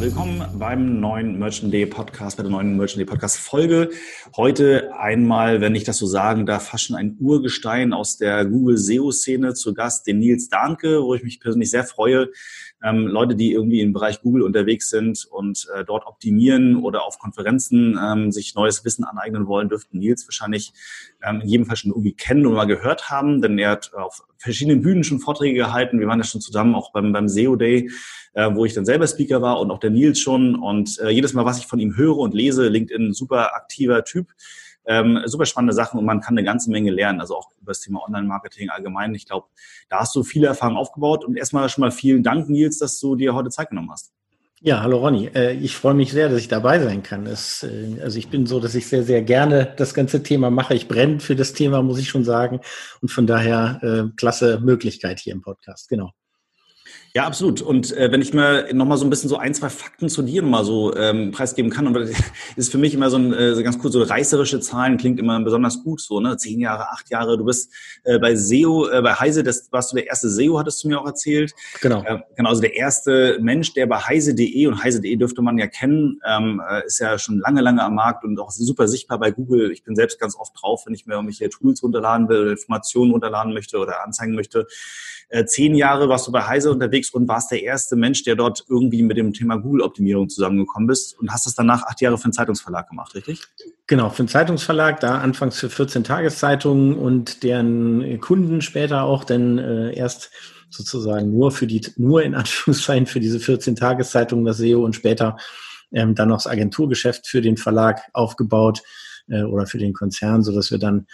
Willkommen beim neuen Merchant Day Podcast, bei der neuen Merchant Day Podcast Folge. Heute einmal, wenn ich das so sagen darf, fast schon ein Urgestein aus der Google SEO-Szene zu Gast, den Nils Dahnke, wo ich mich persönlich sehr freue. Ähm, Leute, die irgendwie im Bereich Google unterwegs sind und äh, dort optimieren oder auf Konferenzen ähm, sich neues Wissen aneignen wollen, dürften Nils wahrscheinlich ähm, in jedem Fall schon irgendwie kennen oder mal gehört haben, denn er hat auf verschiedenen Bühnen schon Vorträge gehalten. Wir waren ja schon zusammen auch beim, beim SEO Day äh, wo ich dann selber Speaker war und auch der Nils schon. Und äh, jedes Mal, was ich von ihm höre und lese, LinkedIn, super aktiver Typ. Ähm, super spannende Sachen und man kann eine ganze Menge lernen, also auch über das Thema Online-Marketing allgemein. Ich glaube, da hast du viele Erfahrungen aufgebaut und erstmal schon mal vielen Dank, Nils, dass du dir heute Zeit genommen hast. Ja, hallo Ronny. Äh, ich freue mich sehr, dass ich dabei sein kann. Es, äh, also ich bin so, dass ich sehr, sehr gerne das ganze Thema mache. Ich brenne für das Thema, muss ich schon sagen. Und von daher äh, klasse Möglichkeit hier im Podcast. Genau. Ja, absolut. Und äh, wenn ich mir nochmal so ein bisschen so ein, zwei Fakten zu dir mal so ähm, preisgeben kann, und das ist für mich immer so ein äh, ganz cool, so reißerische Zahlen klingt immer besonders gut, so, ne? Zehn Jahre, acht Jahre, du bist äh, bei SEO, äh, bei Heise, das warst du der erste SEO, hattest du mir auch erzählt. Genau. Äh, genau, also der erste Mensch, der bei heise.de, und heise.de dürfte man ja kennen, ähm, äh, ist ja schon lange, lange am Markt und auch super sichtbar bei Google. Ich bin selbst ganz oft drauf, wenn ich mir irgendwelche Tools runterladen will, Informationen runterladen möchte oder anzeigen möchte. Äh, zehn Jahre warst du bei Heise unterwegs und warst der erste Mensch, der dort irgendwie mit dem Thema Google-Optimierung zusammengekommen bist und hast es danach acht Jahre für einen Zeitungsverlag gemacht, richtig? Genau, für einen Zeitungsverlag, da anfangs für 14 Tageszeitungen und deren Kunden später auch, denn äh, erst sozusagen nur für die, nur in Anführungszeichen für diese 14 Tageszeitungen das SEO und später ähm, dann noch das Agenturgeschäft für den Verlag aufgebaut äh, oder für den Konzern, so dass wir dann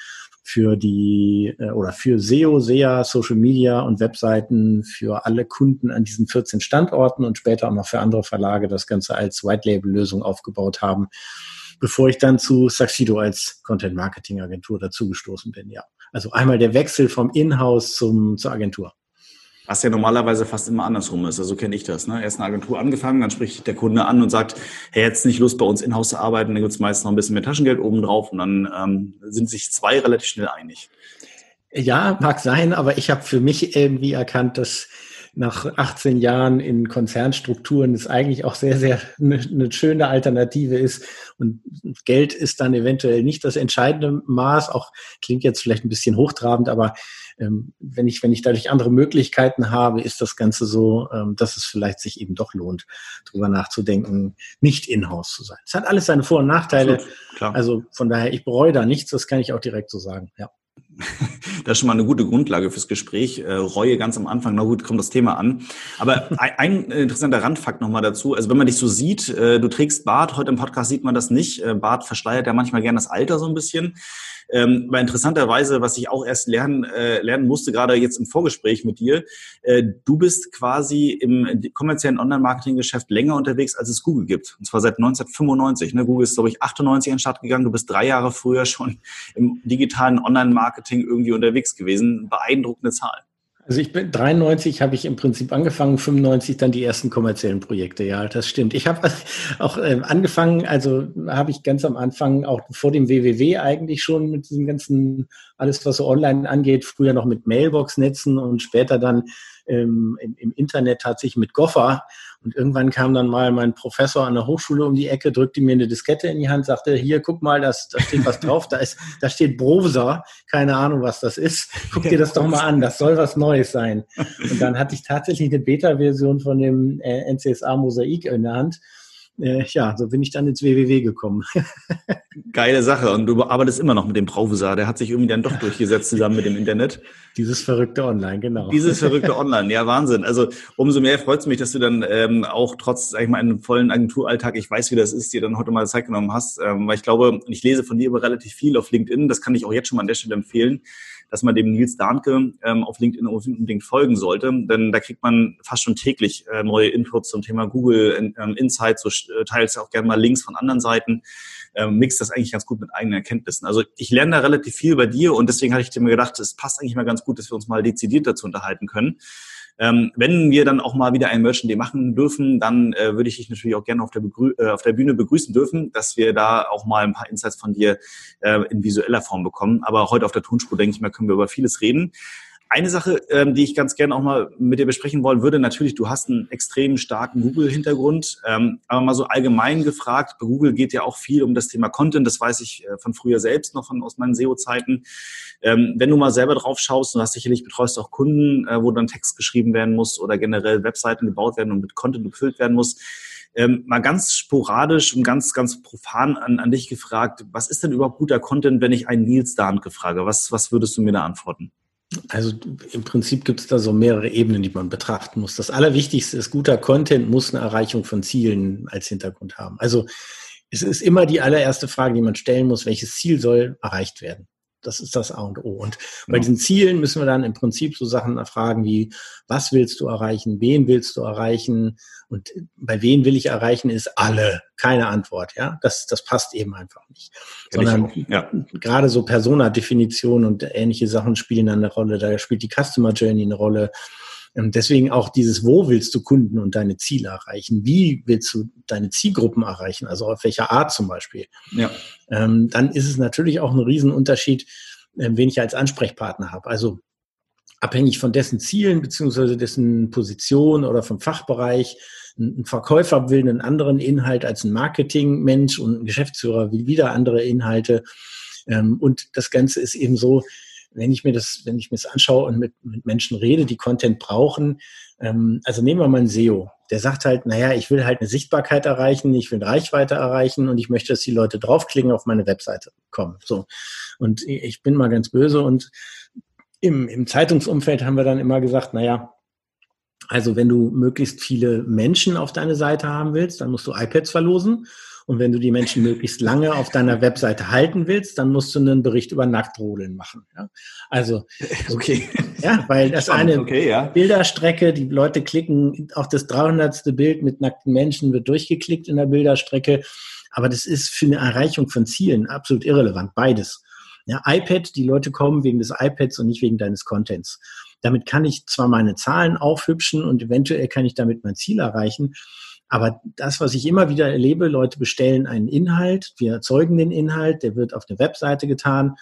für die äh, oder für SEO, SEA, Social Media und Webseiten für alle Kunden an diesen 14 Standorten und später auch noch für andere Verlage das Ganze als White Label Lösung aufgebaut haben, bevor ich dann zu Saxido als Content Marketing Agentur dazugestoßen bin. Ja, also einmal der Wechsel vom Inhouse zum zur Agentur. Was ja normalerweise fast immer andersrum ist. Also so kenne ich das. Ne? Erst eine Agentur angefangen, dann spricht der Kunde an und sagt, hey, jetzt nicht Lust bei uns in-house zu arbeiten, dann gibt es meist noch ein bisschen mehr Taschengeld oben drauf und dann ähm, sind sich zwei relativ schnell einig. Ja, mag sein, aber ich habe für mich irgendwie erkannt, dass nach 18 Jahren in Konzernstrukturen es eigentlich auch sehr, sehr eine, eine, schöne Alternative ist. Und Geld ist dann eventuell nicht das entscheidende Maß, auch klingt jetzt vielleicht ein bisschen hochtrabend, aber ähm, wenn ich, wenn ich dadurch andere Möglichkeiten habe, ist das Ganze so, ähm, dass es vielleicht sich eben doch lohnt, darüber nachzudenken, nicht in-house zu sein. Es hat alles seine Vor- und Nachteile. Absolut, also von daher, ich bereue da nichts, das kann ich auch direkt so sagen, ja. Das ist schon mal eine gute Grundlage fürs Gespräch. Äh, Reue ganz am Anfang, na gut, kommt das Thema an. Aber ein, ein interessanter Randfakt nochmal dazu. Also wenn man dich so sieht, äh, du trägst Bart, heute im Podcast sieht man das nicht. Äh, Bart verschleiert ja manchmal gerne das Alter so ein bisschen. Ähm, aber interessanterweise, was ich auch erst lernen, äh, lernen musste, gerade jetzt im Vorgespräch mit dir, äh, du bist quasi im kommerziellen Online-Marketing-Geschäft länger unterwegs, als es Google gibt. Und zwar seit 1995. Ne? Google ist, glaube ich, 98 an den Start gegangen. Du bist drei Jahre früher schon im digitalen Online-Marketing irgendwie unterwegs gewesen. Beeindruckende Zahl. Also ich bin 93 habe ich im Prinzip angefangen, 95 dann die ersten kommerziellen Projekte. Ja, das stimmt. Ich habe auch äh, angefangen, also habe ich ganz am Anfang auch vor dem WWW eigentlich schon mit diesem ganzen alles was so online angeht, früher noch mit Mailbox-Netzen und später dann ähm, im, im Internet tatsächlich mit Goffer und irgendwann kam dann mal mein Professor an der Hochschule um die Ecke, drückte mir eine Diskette in die Hand, sagte, hier, guck mal, das, da steht was drauf, da ist, da steht Browser, keine Ahnung, was das ist. Guck dir das doch mal an, das soll was Neues sein. Und dann hatte ich tatsächlich eine Beta-Version von dem äh, NCSA Mosaik in der Hand äh, ja, so bin ich dann ins WWW gekommen. Geile Sache. Und du arbeitest immer noch mit dem Browser. Der hat sich irgendwie dann doch durchgesetzt zusammen mit dem Internet. Dieses verrückte Online, genau. Dieses verrückte Online, ja, Wahnsinn. Also umso mehr freut es mich, dass du dann ähm, auch trotz, sag ich mal, einem vollen Agenturalltag, ich weiß, wie das ist, dir dann heute mal Zeit genommen hast. Ähm, weil ich glaube, ich lese von dir über relativ viel auf LinkedIn. Das kann ich auch jetzt schon mal an der Stelle empfehlen dass man dem Nils Dahnke ähm, auf LinkedIn unbedingt folgen sollte, denn da kriegt man fast schon täglich äh, neue Inputs zum Thema Google ähm, Insights, so äh, teils auch gerne mal Links von anderen Seiten, ähm, mixt das eigentlich ganz gut mit eigenen Erkenntnissen. Also ich lerne da relativ viel bei dir und deswegen hatte ich mir gedacht, es passt eigentlich mal ganz gut, dass wir uns mal dezidiert dazu unterhalten können. Ähm, wenn wir dann auch mal wieder ein Merchant Day machen dürfen, dann äh, würde ich dich natürlich auch gerne auf der, Begrü äh, auf der Bühne begrüßen dürfen, dass wir da auch mal ein paar Insights von dir äh, in visueller Form bekommen. Aber heute auf der Tonspur, denke ich mal, können wir über vieles reden. Eine Sache, ähm, die ich ganz gerne auch mal mit dir besprechen wollen würde, natürlich, du hast einen extrem starken Google-Hintergrund, ähm, aber mal so allgemein gefragt, bei Google geht ja auch viel um das Thema Content, das weiß ich äh, von früher selbst noch von, aus meinen SEO-Zeiten. Ähm, wenn du mal selber drauf schaust, du hast sicherlich betreust auch Kunden, äh, wo dann Text geschrieben werden muss oder generell Webseiten gebaut werden und mit Content gefüllt werden muss. Ähm, mal ganz sporadisch und ganz, ganz profan an, an dich gefragt, was ist denn überhaupt guter Content, wenn ich einen Nils Dahnke frage? Was, was würdest du mir da antworten? Also im Prinzip gibt es da so mehrere Ebenen, die man betrachten muss. Das Allerwichtigste ist, guter Content muss eine Erreichung von Zielen als Hintergrund haben. Also es ist immer die allererste Frage, die man stellen muss, welches Ziel soll erreicht werden. Das ist das A und O. Und bei ja. diesen Zielen müssen wir dann im Prinzip so Sachen erfragen wie, was willst du erreichen, wen willst du erreichen und bei wen will ich erreichen, ist alle. Keine Antwort, ja. Das, das passt eben einfach nicht. Kenn Sondern ja. gerade so Persona-Definition und ähnliche Sachen spielen dann eine Rolle. Da spielt die Customer Journey eine Rolle. Und deswegen auch dieses, wo willst du Kunden und deine Ziele erreichen? Wie willst du deine Zielgruppen erreichen? Also auf welcher Art zum Beispiel? Ja. Ähm, dann ist es natürlich auch ein Riesenunterschied, äh, wen ich als Ansprechpartner habe. Also abhängig von dessen Zielen beziehungsweise dessen Position oder vom Fachbereich. Ein Verkäufer will einen anderen Inhalt als ein Marketingmensch und ein Geschäftsführer will wieder andere Inhalte. Ähm, und das Ganze ist eben so, wenn ich mir das, wenn ich mir das anschaue und mit, mit Menschen rede, die Content brauchen, ähm, also nehmen wir mal einen SEO, der sagt halt, naja, ich will halt eine Sichtbarkeit erreichen, ich will Reichweite erreichen und ich möchte, dass die Leute draufklicken, auf meine Webseite kommen. So. Und ich bin mal ganz böse und im, im Zeitungsumfeld haben wir dann immer gesagt, naja, also wenn du möglichst viele Menschen auf deine Seite haben willst, dann musst du iPads verlosen. Und wenn du die Menschen möglichst lange auf deiner Webseite halten willst, dann musst du einen Bericht über Nacktrodeln machen. Ja? Also, okay. Ja, weil das eine okay, ja. Bilderstrecke, die Leute klicken, auch das 300. Bild mit nackten Menschen wird durchgeklickt in der Bilderstrecke. Aber das ist für eine Erreichung von Zielen absolut irrelevant, beides. Ja, iPad, die Leute kommen wegen des iPads und nicht wegen deines Contents. Damit kann ich zwar meine Zahlen aufhübschen und eventuell kann ich damit mein Ziel erreichen, aber das, was ich immer wieder erlebe, Leute bestellen einen Inhalt, wir erzeugen den Inhalt, der wird auf eine Webseite getan.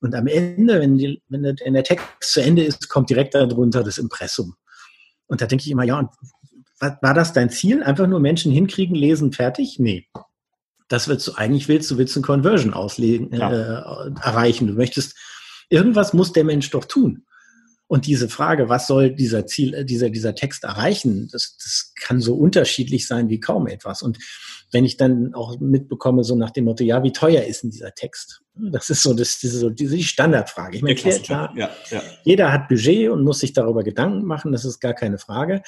Und am Ende, wenn, die, wenn der Text zu Ende ist, kommt direkt darunter das Impressum. Und da denke ich immer, ja, und war das dein Ziel? Einfach nur Menschen hinkriegen, lesen, fertig? Nee. Das willst du eigentlich willst, du willst eine Conversion auslegen, ja. äh, erreichen. Du möchtest, irgendwas muss der Mensch doch tun. Und diese Frage, was soll dieser Ziel, äh, dieser, dieser Text erreichen, das, das kann so unterschiedlich sein wie kaum etwas. Und wenn ich dann auch mitbekomme, so nach dem Motto, ja, wie teuer ist denn dieser Text? Das ist so, das, diese, so diese Standardfrage. Ich meine, klar, ja, ja. jeder hat Budget und muss sich darüber Gedanken machen, das ist gar keine Frage.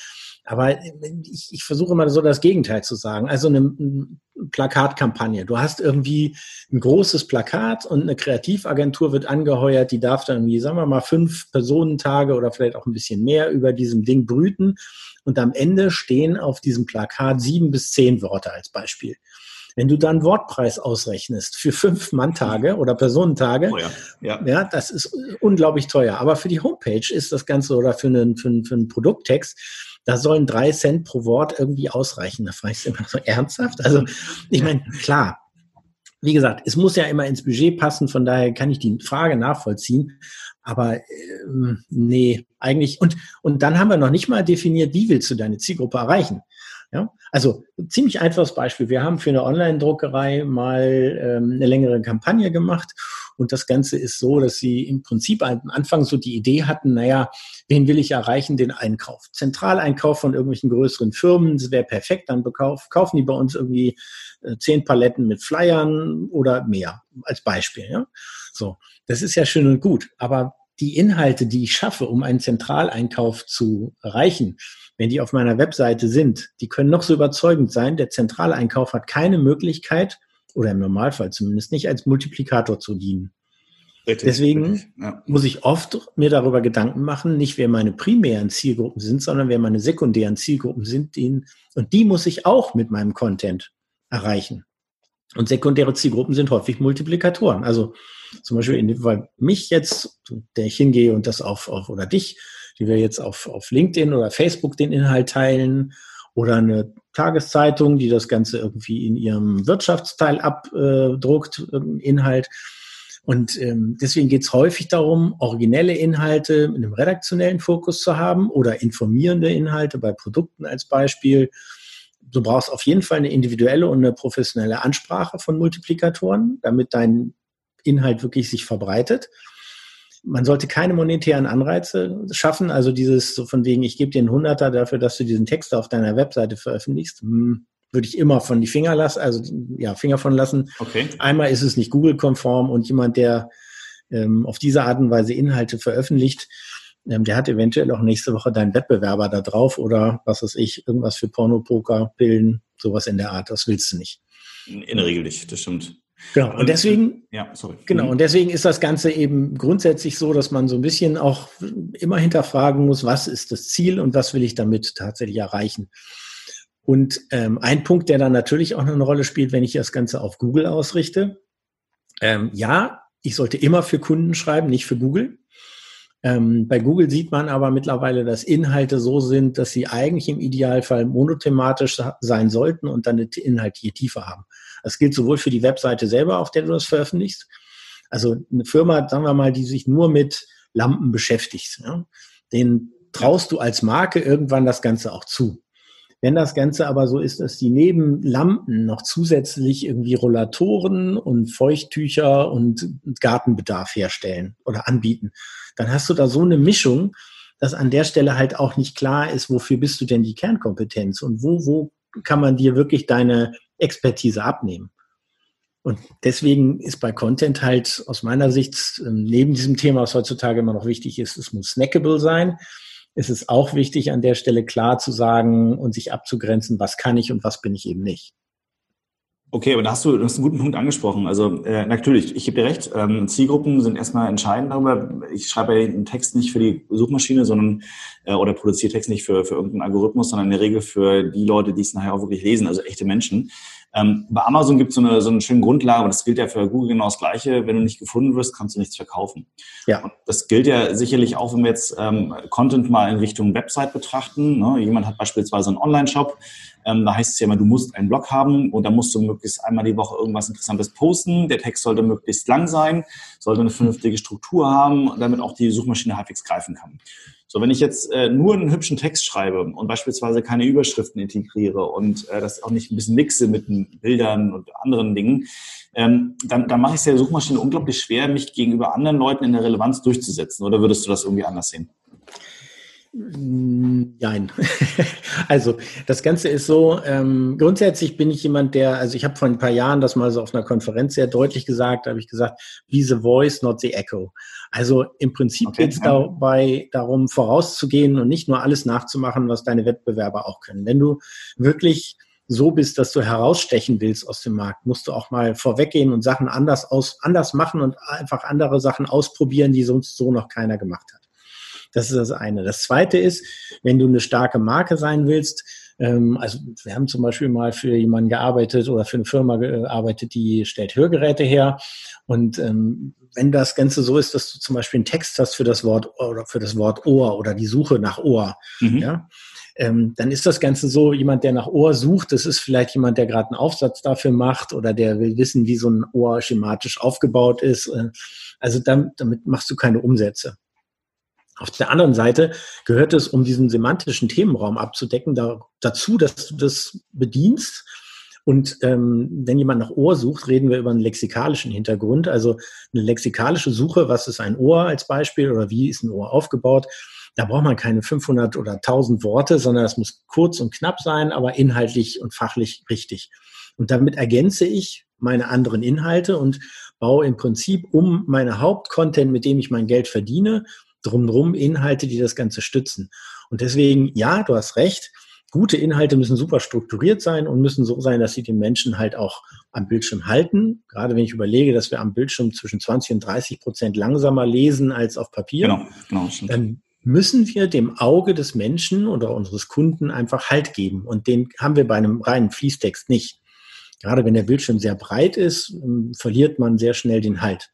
Aber ich, ich versuche immer so das Gegenteil zu sagen. Also eine, eine Plakatkampagne. Du hast irgendwie ein großes Plakat und eine Kreativagentur wird angeheuert, die darf dann irgendwie, sagen wir mal, fünf Personentage oder vielleicht auch ein bisschen mehr über diesem Ding brüten. Und am Ende stehen auf diesem Plakat sieben bis zehn Worte als Beispiel. Wenn du dann Wortpreis ausrechnest für fünf Manntage oder Personentage, oh ja. Ja. ja, das ist unglaublich teuer. Aber für die Homepage ist das Ganze oder für einen, für einen, für einen Produkttext, da sollen drei Cent pro Wort irgendwie ausreichen. Da frage ich immer so ernsthaft. Also, ich meine, klar, wie gesagt, es muss ja immer ins Budget passen, von daher kann ich die Frage nachvollziehen. Aber ähm, nee, eigentlich. Und, und dann haben wir noch nicht mal definiert, wie willst du deine Zielgruppe erreichen. Ja? Also ziemlich einfaches Beispiel. Wir haben für eine Online-Druckerei mal ähm, eine längere Kampagne gemacht und das Ganze ist so, dass sie im Prinzip am Anfang so die Idee hatten, naja, wen will ich erreichen? Den Einkauf. Zentraleinkauf von irgendwelchen größeren Firmen, das wäre perfekt, dann bekauf, kaufen die bei uns irgendwie äh, zehn Paletten mit Flyern oder mehr als Beispiel. Ja? So, das ist ja schön und gut, aber die Inhalte, die ich schaffe, um einen Zentraleinkauf zu erreichen, wenn die auf meiner Webseite sind, die können noch so überzeugend sein. Der Zentraleinkauf hat keine Möglichkeit, oder im Normalfall zumindest nicht, als Multiplikator zu dienen. Richtig, Deswegen richtig, ja. muss ich oft mir darüber Gedanken machen, nicht wer meine primären Zielgruppen sind, sondern wer meine sekundären Zielgruppen sind. Den, und die muss ich auch mit meinem Content erreichen. Und sekundäre Zielgruppen sind häufig Multiplikatoren. Also zum Beispiel, weil mich jetzt, der ich hingehe und das auf, auf oder dich, die wir jetzt auf, auf LinkedIn oder Facebook den Inhalt teilen oder eine Tageszeitung, die das Ganze irgendwie in ihrem Wirtschaftsteil abdruckt, äh, Inhalt und ähm, deswegen geht es häufig darum, originelle Inhalte mit einem redaktionellen Fokus zu haben oder informierende Inhalte bei Produkten als Beispiel. Du brauchst auf jeden Fall eine individuelle und eine professionelle Ansprache von Multiplikatoren, damit dein Inhalt wirklich sich verbreitet. Man sollte keine monetären Anreize schaffen, also dieses so von wegen, ich gebe dir einen Hunderter dafür, dass du diesen Text auf deiner Webseite veröffentlichst. Hm, würde ich immer von die Finger lassen, also ja, Finger von lassen. Okay. Einmal ist es nicht Google-konform und jemand, der ähm, auf diese Art und Weise Inhalte veröffentlicht, der hat eventuell auch nächste Woche deinen Wettbewerber da drauf oder was weiß ich, irgendwas für Pornopoker, Pillen, sowas in der Art. Das willst du nicht. In der Regel nicht, das stimmt. Genau, und deswegen, ja, sorry. Genau, mhm. und deswegen ist das Ganze eben grundsätzlich so, dass man so ein bisschen auch immer hinterfragen muss, was ist das Ziel und was will ich damit tatsächlich erreichen. Und ähm, ein Punkt, der dann natürlich auch noch eine Rolle spielt, wenn ich das Ganze auf Google ausrichte. Ähm, ja, ich sollte immer für Kunden schreiben, nicht für Google. Ähm, bei Google sieht man aber mittlerweile, dass Inhalte so sind, dass sie eigentlich im Idealfall monothematisch sein sollten und dann eine inhaltliche Tiefe haben. Das gilt sowohl für die Webseite selber, auf der du das veröffentlichst. Also eine Firma, sagen wir mal, die sich nur mit Lampen beschäftigt, ja, den traust du als Marke irgendwann das Ganze auch zu. Wenn das Ganze aber so ist, dass die neben Lampen noch zusätzlich irgendwie Rollatoren und Feuchttücher und Gartenbedarf herstellen oder anbieten, dann hast du da so eine Mischung, dass an der Stelle halt auch nicht klar ist, wofür bist du denn die Kernkompetenz und wo, wo kann man dir wirklich deine Expertise abnehmen. Und deswegen ist bei Content halt aus meiner Sicht ähm, neben diesem Thema, was heutzutage immer noch wichtig ist, es muss snackable sein ist es auch wichtig, an der Stelle klar zu sagen und sich abzugrenzen, was kann ich und was bin ich eben nicht. Okay, aber da hast du, du hast einen guten Punkt angesprochen. Also äh, natürlich, ich gebe dir recht, ähm, Zielgruppen sind erstmal entscheidend darüber. Ich schreibe ja einen Text nicht für die Suchmaschine, sondern äh, oder produziere Text nicht für, für irgendeinen Algorithmus, sondern in der Regel für die Leute, die es nachher auch wirklich lesen, also echte Menschen. Ähm, bei Amazon gibt es so eine, so eine schöne Grundlage, aber das gilt ja für Google genau das Gleiche. Wenn du nicht gefunden wirst, kannst du nichts verkaufen. Ja. Und das gilt ja sicherlich auch, wenn wir jetzt ähm, Content mal in Richtung Website betrachten. Ne? Jemand hat beispielsweise einen Online-Shop. Ähm, da heißt es ja immer, du musst einen Blog haben und da musst du möglichst einmal die Woche irgendwas Interessantes posten. Der Text sollte möglichst lang sein, sollte eine vernünftige Struktur haben, damit auch die Suchmaschine halbwegs greifen kann. So, wenn ich jetzt äh, nur einen hübschen Text schreibe und beispielsweise keine Überschriften integriere und äh, das auch nicht ein bisschen mixe mit Bildern und anderen Dingen, ähm, dann, dann mache ich es der Suchmaschine unglaublich schwer, mich gegenüber anderen Leuten in der Relevanz durchzusetzen. Oder würdest du das irgendwie anders sehen? Nein. also das Ganze ist so, ähm, grundsätzlich bin ich jemand, der, also ich habe vor ein paar Jahren das mal so auf einer Konferenz sehr deutlich gesagt, da habe ich gesagt, be the voice, not the echo. Also im Prinzip okay, geht es dabei darum, vorauszugehen und nicht nur alles nachzumachen, was deine Wettbewerber auch können. Wenn du wirklich so bist, dass du herausstechen willst aus dem Markt, musst du auch mal vorweggehen und Sachen anders aus, anders machen und einfach andere Sachen ausprobieren, die sonst so noch keiner gemacht hat. Das ist das eine. Das zweite ist, wenn du eine starke Marke sein willst, ähm, also wir haben zum Beispiel mal für jemanden gearbeitet oder für eine Firma gearbeitet, die stellt Hörgeräte her. Und ähm, wenn das Ganze so ist, dass du zum Beispiel einen Text hast für das Wort oder für das Wort Ohr oder die Suche nach Ohr, mhm. ja, ähm, dann ist das Ganze so, jemand, der nach Ohr sucht, das ist vielleicht jemand, der gerade einen Aufsatz dafür macht oder der will wissen, wie so ein Ohr schematisch aufgebaut ist. Äh, also damit, damit machst du keine Umsätze. Auf der anderen Seite gehört es, um diesen semantischen Themenraum abzudecken, da, dazu, dass du das bedienst. Und ähm, wenn jemand nach Ohr sucht, reden wir über einen lexikalischen Hintergrund. Also eine lexikalische Suche, was ist ein Ohr als Beispiel oder wie ist ein Ohr aufgebaut? Da braucht man keine 500 oder 1000 Worte, sondern es muss kurz und knapp sein, aber inhaltlich und fachlich richtig. Und damit ergänze ich meine anderen Inhalte und baue im Prinzip um meine Hauptcontent, mit dem ich mein Geld verdiene, drumherum Inhalte, die das Ganze stützen. Und deswegen, ja, du hast recht, gute Inhalte müssen super strukturiert sein und müssen so sein, dass sie den Menschen halt auch am Bildschirm halten. Gerade wenn ich überlege, dass wir am Bildschirm zwischen 20 und 30 Prozent langsamer lesen als auf Papier, genau, genau, dann müssen wir dem Auge des Menschen oder unseres Kunden einfach Halt geben. Und den haben wir bei einem reinen Fließtext nicht. Gerade wenn der Bildschirm sehr breit ist, ähm, verliert man sehr schnell den Halt.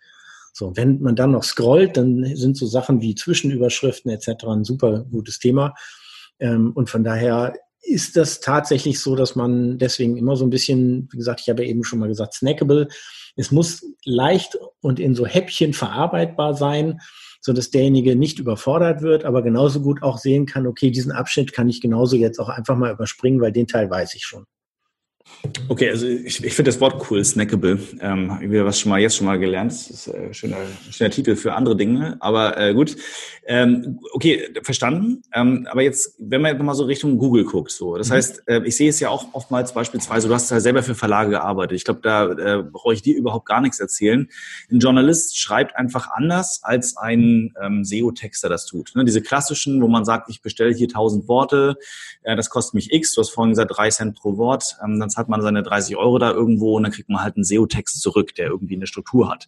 So, wenn man dann noch scrollt, dann sind so Sachen wie Zwischenüberschriften etc. ein super gutes Thema. Ähm, und von daher ist das tatsächlich so, dass man deswegen immer so ein bisschen, wie gesagt, ich habe ja eben schon mal gesagt, snackable. Es muss leicht und in so Häppchen verarbeitbar sein, so dass derjenige nicht überfordert wird, aber genauso gut auch sehen kann, okay, diesen Abschnitt kann ich genauso jetzt auch einfach mal überspringen, weil den Teil weiß ich schon. Okay, also ich, ich finde das Wort cool, snackable. Ähm, wir was schon mal jetzt schon mal gelernt. Das ist ein äh, schöner, schöner Titel für andere Dinge. Aber äh, gut. Ähm, okay, verstanden. Ähm, aber jetzt, wenn man jetzt mal so Richtung Google guckt, so, das mhm. heißt, äh, ich sehe es ja auch oftmals beispielsweise, du hast ja selber für Verlage gearbeitet. Ich glaube, da äh, brauche ich dir überhaupt gar nichts erzählen. Ein Journalist schreibt einfach anders, als ein ähm, SEO-Texter das tut. Ne? Diese klassischen, wo man sagt, ich bestelle hier tausend Worte, äh, das kostet mich X, du hast vorhin gesagt, drei Cent pro Wort, ähm, dann zahlt man seine 30 Euro da irgendwo und dann kriegt man halt einen SEO-Text zurück, der irgendwie eine Struktur hat.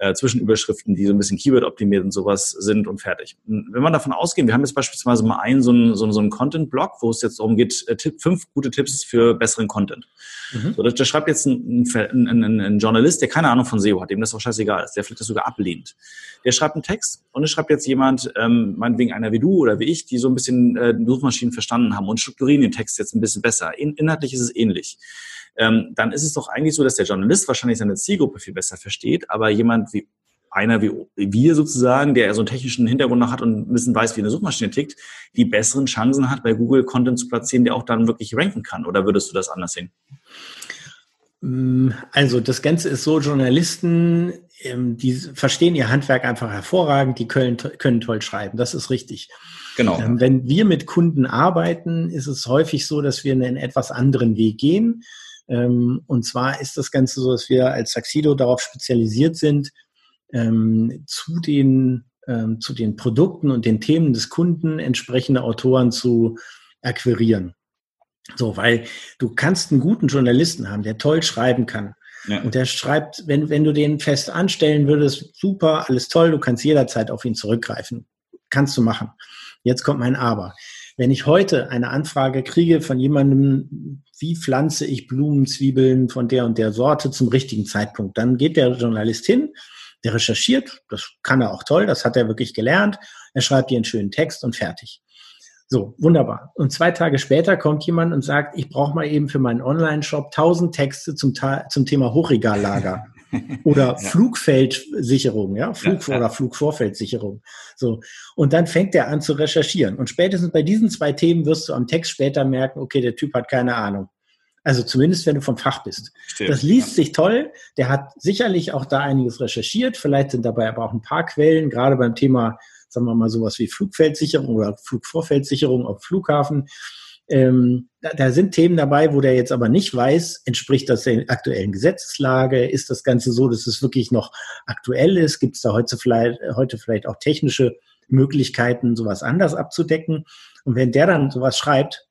Äh, Zwischenüberschriften, die so ein bisschen Keyword-optimiert und sowas sind und fertig. Und wenn man davon ausgehen, wir haben jetzt beispielsweise mal einen so einen, so einen, so einen Content-Blog, wo es jetzt darum geht, äh, Tipp, fünf gute Tipps für besseren Content. Mhm. So, da, da schreibt jetzt ein, ein, ein, ein, Journalist, der keine Ahnung von SEO hat, dem das auch scheißegal ist, der vielleicht das sogar ablehnt. Der schreibt einen Text und es schreibt jetzt jemand, ähm, meinetwegen einer wie du oder wie ich, die so ein bisschen äh, Suchmaschinen verstanden haben und strukturieren den Text jetzt ein bisschen besser. In, inhaltlich ist es ähnlich ähm, dann ist es doch eigentlich so, dass der Journalist wahrscheinlich seine Zielgruppe viel besser versteht, aber jemand wie einer wie wir sozusagen, der so einen technischen Hintergrund noch hat und ein bisschen weiß, wie eine Suchmaschine tickt, die besseren Chancen hat, bei Google Content zu platzieren, der auch dann wirklich ranken kann. Oder würdest du das anders sehen? Mm, also das Ganze ist so, Journalisten, ähm, die verstehen ihr Handwerk einfach hervorragend, die können, können toll schreiben, das ist richtig. Genau. Ähm, wenn wir mit Kunden arbeiten, ist es häufig so, dass wir einen etwas anderen Weg gehen. Ähm, und zwar ist das Ganze so, dass wir als Saxido darauf spezialisiert sind, ähm, zu den ähm, zu den Produkten und den Themen des Kunden entsprechende Autoren zu akquirieren. So, weil du kannst einen guten Journalisten haben, der toll schreiben kann. Ja. Und der schreibt, wenn, wenn du den fest anstellen würdest, super, alles toll, du kannst jederzeit auf ihn zurückgreifen. Kannst du machen. Jetzt kommt mein Aber. Wenn ich heute eine Anfrage kriege von jemandem, wie pflanze ich Blumenzwiebeln von der und der Sorte zum richtigen Zeitpunkt, dann geht der Journalist hin, der recherchiert, das kann er auch toll, das hat er wirklich gelernt, er schreibt dir einen schönen Text und fertig. So, wunderbar. Und zwei Tage später kommt jemand und sagt, ich brauche mal eben für meinen Online-Shop tausend Texte zum, zum Thema Hochregallager. oder ja. Flugfeldsicherung, ja, Flug- ja, ja. oder Flugvorfeldsicherung. So. Und dann fängt er an zu recherchieren. Und spätestens bei diesen zwei Themen wirst du am Text später merken, okay, der Typ hat keine Ahnung. Also zumindest, wenn du vom Fach bist. Stimmt, das liest sich toll. Der hat sicherlich auch da einiges recherchiert. Vielleicht sind dabei aber auch ein paar Quellen, gerade beim Thema, sagen wir mal, sowas wie Flugfeldsicherung oder Flugvorfeldsicherung auf Flughafen ähm, da, da, sind Themen dabei, wo der jetzt aber nicht weiß, entspricht das der aktuellen Gesetzeslage? Ist das Ganze so, dass es wirklich noch aktuell ist? Gibt es da heute vielleicht, heute vielleicht auch technische Möglichkeiten, sowas anders abzudecken? Und wenn der dann sowas schreibt,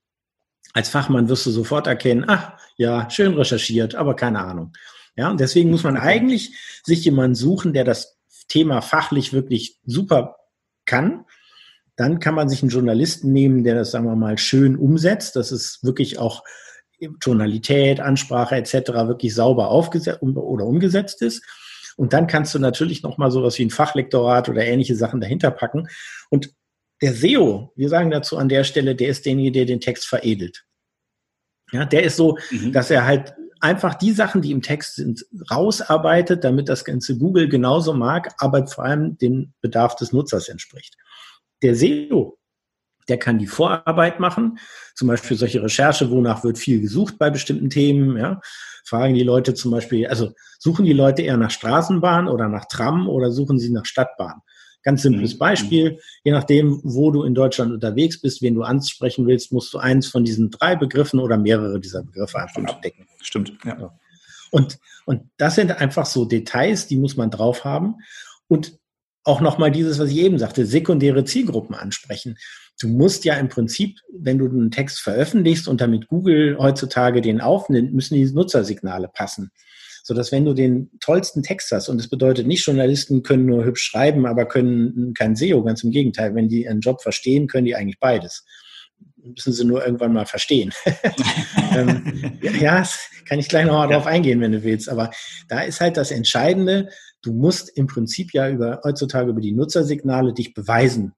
als Fachmann wirst du sofort erkennen, ach ja, schön recherchiert, aber keine Ahnung. Ja, und deswegen muss man eigentlich sich jemanden suchen, der das Thema fachlich wirklich super kann dann kann man sich einen Journalisten nehmen, der das, sagen wir mal, schön umsetzt. Das ist wirklich auch Journalität, Ansprache etc. wirklich sauber aufgesetzt oder umgesetzt ist. Und dann kannst du natürlich noch mal sowas wie ein Fachlektorat oder ähnliche Sachen dahinter packen. Und der SEO, wir sagen dazu an der Stelle, der ist derjenige, der den Text veredelt. Ja, der ist so, mhm. dass er halt einfach die Sachen, die im Text sind, rausarbeitet, damit das ganze Google genauso mag, aber vor allem dem Bedarf des Nutzers entspricht. Der SEO, der kann die Vorarbeit machen, zum Beispiel solche Recherche, wonach wird viel gesucht bei bestimmten Themen, ja. Fragen die Leute zum Beispiel, also suchen die Leute eher nach Straßenbahn oder nach Tram oder suchen sie nach Stadtbahn? Ganz simples mhm. Beispiel. Je nachdem, wo du in Deutschland unterwegs bist, wen du ansprechen willst, musst du eins von diesen drei Begriffen oder mehrere dieser Begriffe einfach Stimmt. abdecken. Stimmt, ja. Und, und das sind einfach so Details, die muss man drauf haben. Und auch nochmal dieses, was ich eben sagte, sekundäre Zielgruppen ansprechen. du musst ja im Prinzip, wenn du einen Text veröffentlichst und damit Google heutzutage den aufnimmt, müssen die Nutzersignale passen. So dass wenn du den tollsten Text hast, und das bedeutet nicht, Journalisten können nur hübsch schreiben, aber können kein SEO, ganz im Gegenteil. Wenn die ihren Job verstehen, können die eigentlich beides müssen sie nur irgendwann mal verstehen. ähm, ja, kann ich gleich nochmal ja. drauf eingehen, wenn du willst. Aber da ist halt das Entscheidende, du musst im Prinzip ja über, heutzutage über die Nutzersignale dich beweisen.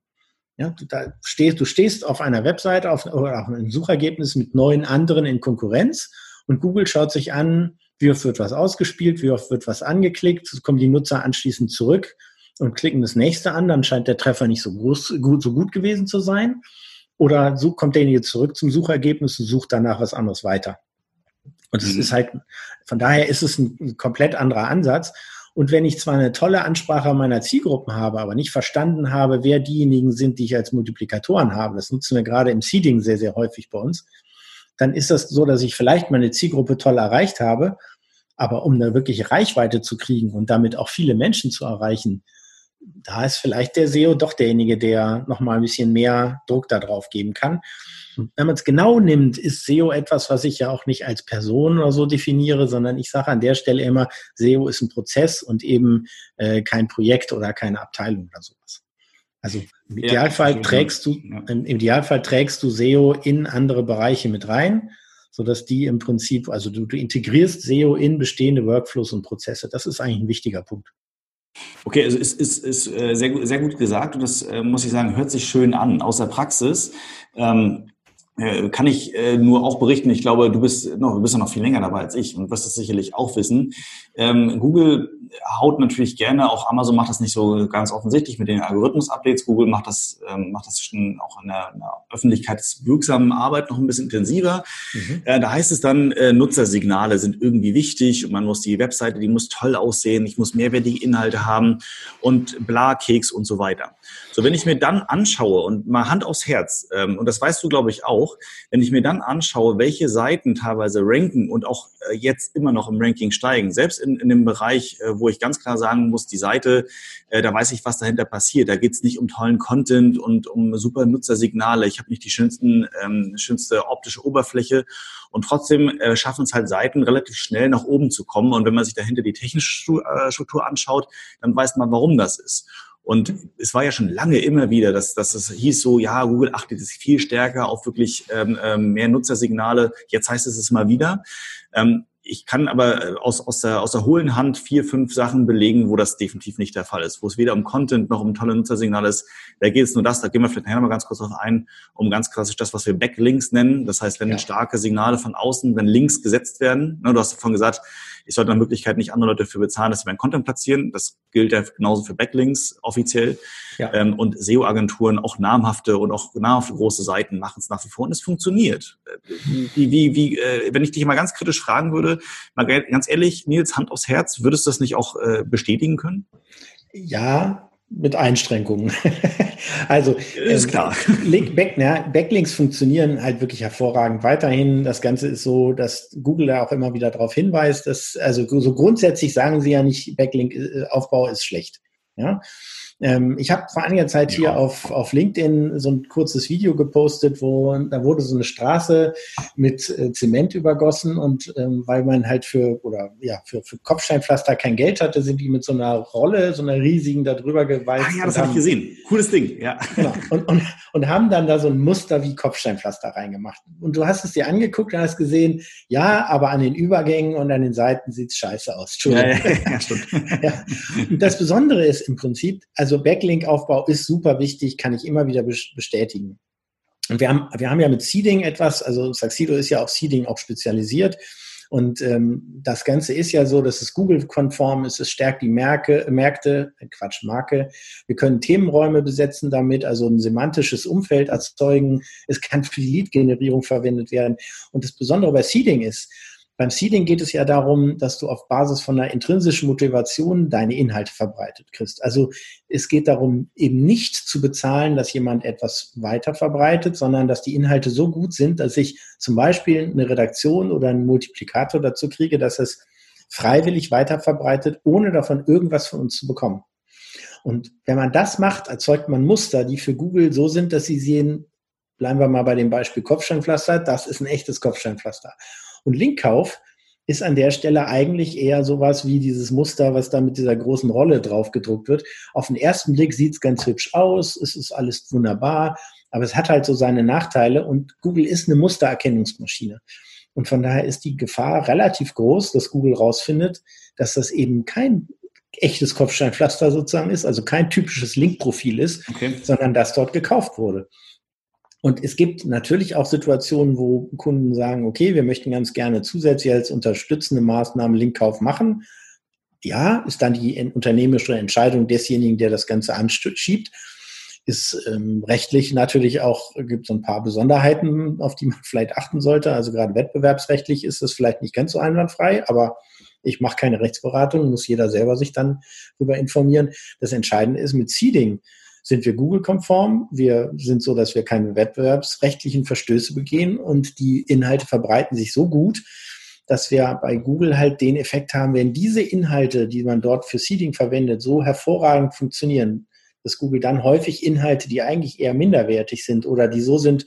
Ja, du, da stehst, du stehst auf einer Webseite auf, oder auf einem Suchergebnis mit neun anderen in Konkurrenz und Google schaut sich an, wie oft wird was ausgespielt, wie oft wird was angeklickt, kommen die Nutzer anschließend zurück und klicken das nächste an, dann scheint der Treffer nicht so, groß, gut, so gut gewesen zu sein. Oder so kommt derjenige zurück zum Suchergebnis und sucht danach was anderes weiter. Und es mhm. ist halt, von daher ist es ein komplett anderer Ansatz. Und wenn ich zwar eine tolle Ansprache meiner Zielgruppen habe, aber nicht verstanden habe, wer diejenigen sind, die ich als Multiplikatoren habe, das nutzen wir gerade im Seeding sehr, sehr häufig bei uns, dann ist das so, dass ich vielleicht meine Zielgruppe toll erreicht habe, aber um eine wirkliche Reichweite zu kriegen und damit auch viele Menschen zu erreichen, da ist vielleicht der SEO doch derjenige, der nochmal ein bisschen mehr Druck da drauf geben kann. Wenn man es genau nimmt, ist SEO etwas, was ich ja auch nicht als Person oder so definiere, sondern ich sage an der Stelle immer, SEO ist ein Prozess und eben äh, kein Projekt oder keine Abteilung oder sowas. Also im Idealfall ja, trägst du, ja. im Idealfall trägst du SEO in andere Bereiche mit rein, sodass die im Prinzip, also du, du integrierst SEO in bestehende Workflows und Prozesse. Das ist eigentlich ein wichtiger Punkt. Okay, also ist, ist, ist äh, sehr, sehr gut gesagt und das äh, muss ich sagen, hört sich schön an. Aus der Praxis ähm, äh, kann ich äh, nur auch berichten, ich glaube, du bist noch, du bist ja noch viel länger dabei als ich und wirst das sicherlich auch wissen. Ähm, Google haut natürlich gerne, auch Amazon macht das nicht so ganz offensichtlich mit den Algorithmus-Updates. Google macht das, ähm, macht das schon auch in der, in der öffentlichkeitswirksamen Arbeit noch ein bisschen intensiver. Mhm. Äh, da heißt es dann, äh, Nutzersignale sind irgendwie wichtig und man muss die Webseite, die muss toll aussehen, ich muss mehrwertige Inhalte haben und bla, Keks und so weiter. So, wenn ich mir dann anschaue und mal Hand aufs Herz, ähm, und das weißt du, glaube ich, auch, wenn ich mir dann anschaue, welche Seiten teilweise ranken und auch äh, jetzt immer noch im Ranking steigen, selbst in, in dem Bereich, äh, wo ich ganz klar sagen muss, die Seite, äh, da weiß ich, was dahinter passiert. Da geht es nicht um tollen Content und um super Nutzersignale. Ich habe nicht die schönsten, ähm, schönste optische Oberfläche und trotzdem äh, schaffen es halt Seiten relativ schnell nach oben zu kommen. Und wenn man sich dahinter die technische äh, Struktur anschaut, dann weiß man, warum das ist. Und es war ja schon lange immer wieder, dass, dass es hieß so, ja, Google achtet sich viel stärker auf wirklich ähm, ähm, mehr Nutzersignale. Jetzt heißt es es mal wieder. Ähm, ich kann aber äh, aus, aus, der, aus der hohlen Hand vier, fünf Sachen belegen, wo das definitiv nicht der Fall ist, wo es weder um Content noch um tolle Nutzersignale ist. Da geht es nur das, da gehen wir vielleicht nachher mal ganz kurz drauf ein, um ganz klassisch das, was wir Backlinks nennen. Das heißt, wenn ja. starke Signale von außen, wenn Links gesetzt werden, ne, du hast davon gesagt, ich sollte nach Möglichkeit nicht andere Leute dafür bezahlen, dass sie meinen Content platzieren. Das gilt ja genauso für Backlinks offiziell. Ja. Ähm, und SEO-Agenturen, auch namhafte und auch namhafte große Seiten machen es nach wie vor und es funktioniert. Wie, wie, wie, äh, wenn ich dich mal ganz kritisch fragen würde, mal ganz ehrlich, Nils, Hand aufs Herz, würdest du das nicht auch äh, bestätigen können? Ja, mit Einschränkungen. also ist ähm, klar. Back, na, Backlinks funktionieren halt wirklich hervorragend weiterhin. Das Ganze ist so, dass Google da auch immer wieder darauf hinweist, dass also so grundsätzlich sagen sie ja nicht, Backlink-Aufbau ist schlecht. Ja, ähm, ich habe vor einiger Zeit hier auf, auf LinkedIn so ein kurzes Video gepostet, wo da wurde so eine Straße mit äh, Zement übergossen und ähm, weil man halt für oder ja für, für Kopfsteinpflaster kein Geld hatte, sind die mit so einer Rolle, so einer riesigen da drüber gewalzt. Ah, ja, das habe ich gesehen. Cooles Ding, ja. Genau. Und, und, und haben dann da so ein Muster wie Kopfsteinpflaster reingemacht. Und du hast es dir angeguckt und hast gesehen, ja, aber an den Übergängen und an den Seiten sieht's scheiße aus. Entschuldigung. Ja, ja, ja, ja. Und das Besondere ist im Prinzip, also also Backlink-Aufbau ist super wichtig, kann ich immer wieder bestätigen. Und wir haben, wir haben ja mit Seeding etwas, also Saxido ist ja auf Seeding auch spezialisiert. Und ähm, das Ganze ist ja so, dass es Google-konform ist, es stärkt die Märkte, Märkte, äh, Quatsch, Marke. Wir können Themenräume besetzen damit, also ein semantisches Umfeld erzeugen. Es kann für die Lead-Generierung verwendet werden. Und das Besondere bei Seeding ist, beim Seeding geht es ja darum, dass du auf Basis von einer intrinsischen Motivation deine Inhalte verbreitet kriegst. Also es geht darum, eben nicht zu bezahlen, dass jemand etwas weiter verbreitet, sondern dass die Inhalte so gut sind, dass ich zum Beispiel eine Redaktion oder einen Multiplikator dazu kriege, dass es freiwillig weiter verbreitet, ohne davon irgendwas von uns zu bekommen. Und wenn man das macht, erzeugt man Muster, die für Google so sind, dass sie sehen, bleiben wir mal bei dem Beispiel Kopfsteinpflaster, das ist ein echtes Kopfsteinpflaster. Und Linkkauf ist an der Stelle eigentlich eher sowas wie dieses Muster, was da mit dieser großen Rolle drauf gedruckt wird. Auf den ersten Blick sieht es ganz hübsch aus, es ist alles wunderbar, aber es hat halt so seine Nachteile und Google ist eine Mustererkennungsmaschine. Und von daher ist die Gefahr relativ groß, dass Google rausfindet, dass das eben kein echtes Kopfsteinpflaster sozusagen ist, also kein typisches Linkprofil ist, okay. sondern das dort gekauft wurde. Und es gibt natürlich auch Situationen, wo Kunden sagen, okay, wir möchten ganz gerne zusätzlich als unterstützende Maßnahme Linkkauf machen. Ja, ist dann die unternehmerische Entscheidung desjenigen, der das Ganze anschiebt. Ist ähm, rechtlich natürlich auch, gibt es ein paar Besonderheiten, auf die man vielleicht achten sollte. Also gerade wettbewerbsrechtlich ist es vielleicht nicht ganz so einwandfrei, aber ich mache keine Rechtsberatung, muss jeder selber sich dann darüber informieren. Das Entscheidende ist mit Seeding sind wir Google-konform. Wir sind so, dass wir keine wettbewerbsrechtlichen Verstöße begehen und die Inhalte verbreiten sich so gut, dass wir bei Google halt den Effekt haben, wenn diese Inhalte, die man dort für Seeding verwendet, so hervorragend funktionieren, dass Google dann häufig Inhalte, die eigentlich eher minderwertig sind oder die so sind,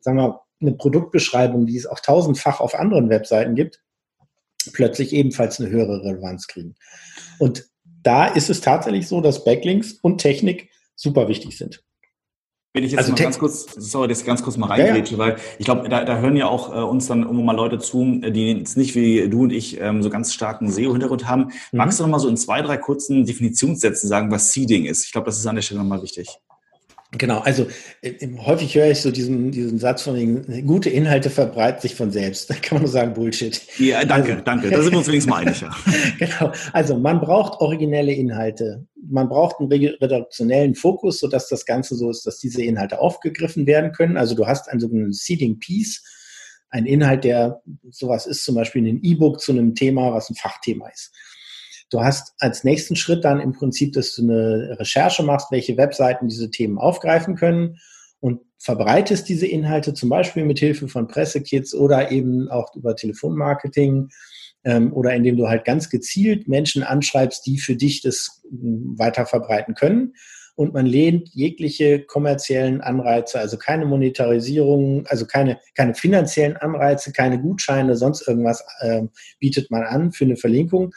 sagen wir, eine Produktbeschreibung, die es auch tausendfach auf anderen Webseiten gibt, plötzlich ebenfalls eine höhere Relevanz kriegen. Und da ist es tatsächlich so, dass Backlinks und Technik super wichtig sind. Wenn ich jetzt also mal ganz kurz, sorry, das ganz kurz mal reingrätsche, ja, ja. weil ich glaube, da, da hören ja auch äh, uns dann irgendwo mal Leute zu, die jetzt nicht wie du und ich ähm, so ganz starken SEO-Hintergrund haben. Mhm. Magst du noch mal so in zwei, drei kurzen Definitionssätzen sagen, was Seeding ist? Ich glaube, das ist an der Stelle nochmal wichtig. Genau, also äh, häufig höre ich so diesen, diesen Satz von den gute Inhalte verbreiten sich von selbst. Da kann man nur sagen Bullshit. Ja, danke, also, danke. Da sind wir uns wenigstens mal einig. Ja. genau. Also man braucht originelle Inhalte. Man braucht einen redaktionellen Fokus, sodass das Ganze so ist, dass diese Inhalte aufgegriffen werden können. Also du hast einen sogenannten Seeding Piece, ein Inhalt, der sowas ist, zum Beispiel ein E-Book zu einem Thema, was ein Fachthema ist. Du hast als nächsten Schritt dann im Prinzip, dass du eine Recherche machst, welche Webseiten diese Themen aufgreifen können und verbreitest diese Inhalte zum Beispiel mit Hilfe von Pressekits oder eben auch über Telefonmarketing ähm, oder indem du halt ganz gezielt Menschen anschreibst, die für dich das hm, weiter verbreiten können. Und man lehnt jegliche kommerziellen Anreize, also keine Monetarisierung, also keine, keine finanziellen Anreize, keine Gutscheine, sonst irgendwas äh, bietet man an für eine Verlinkung,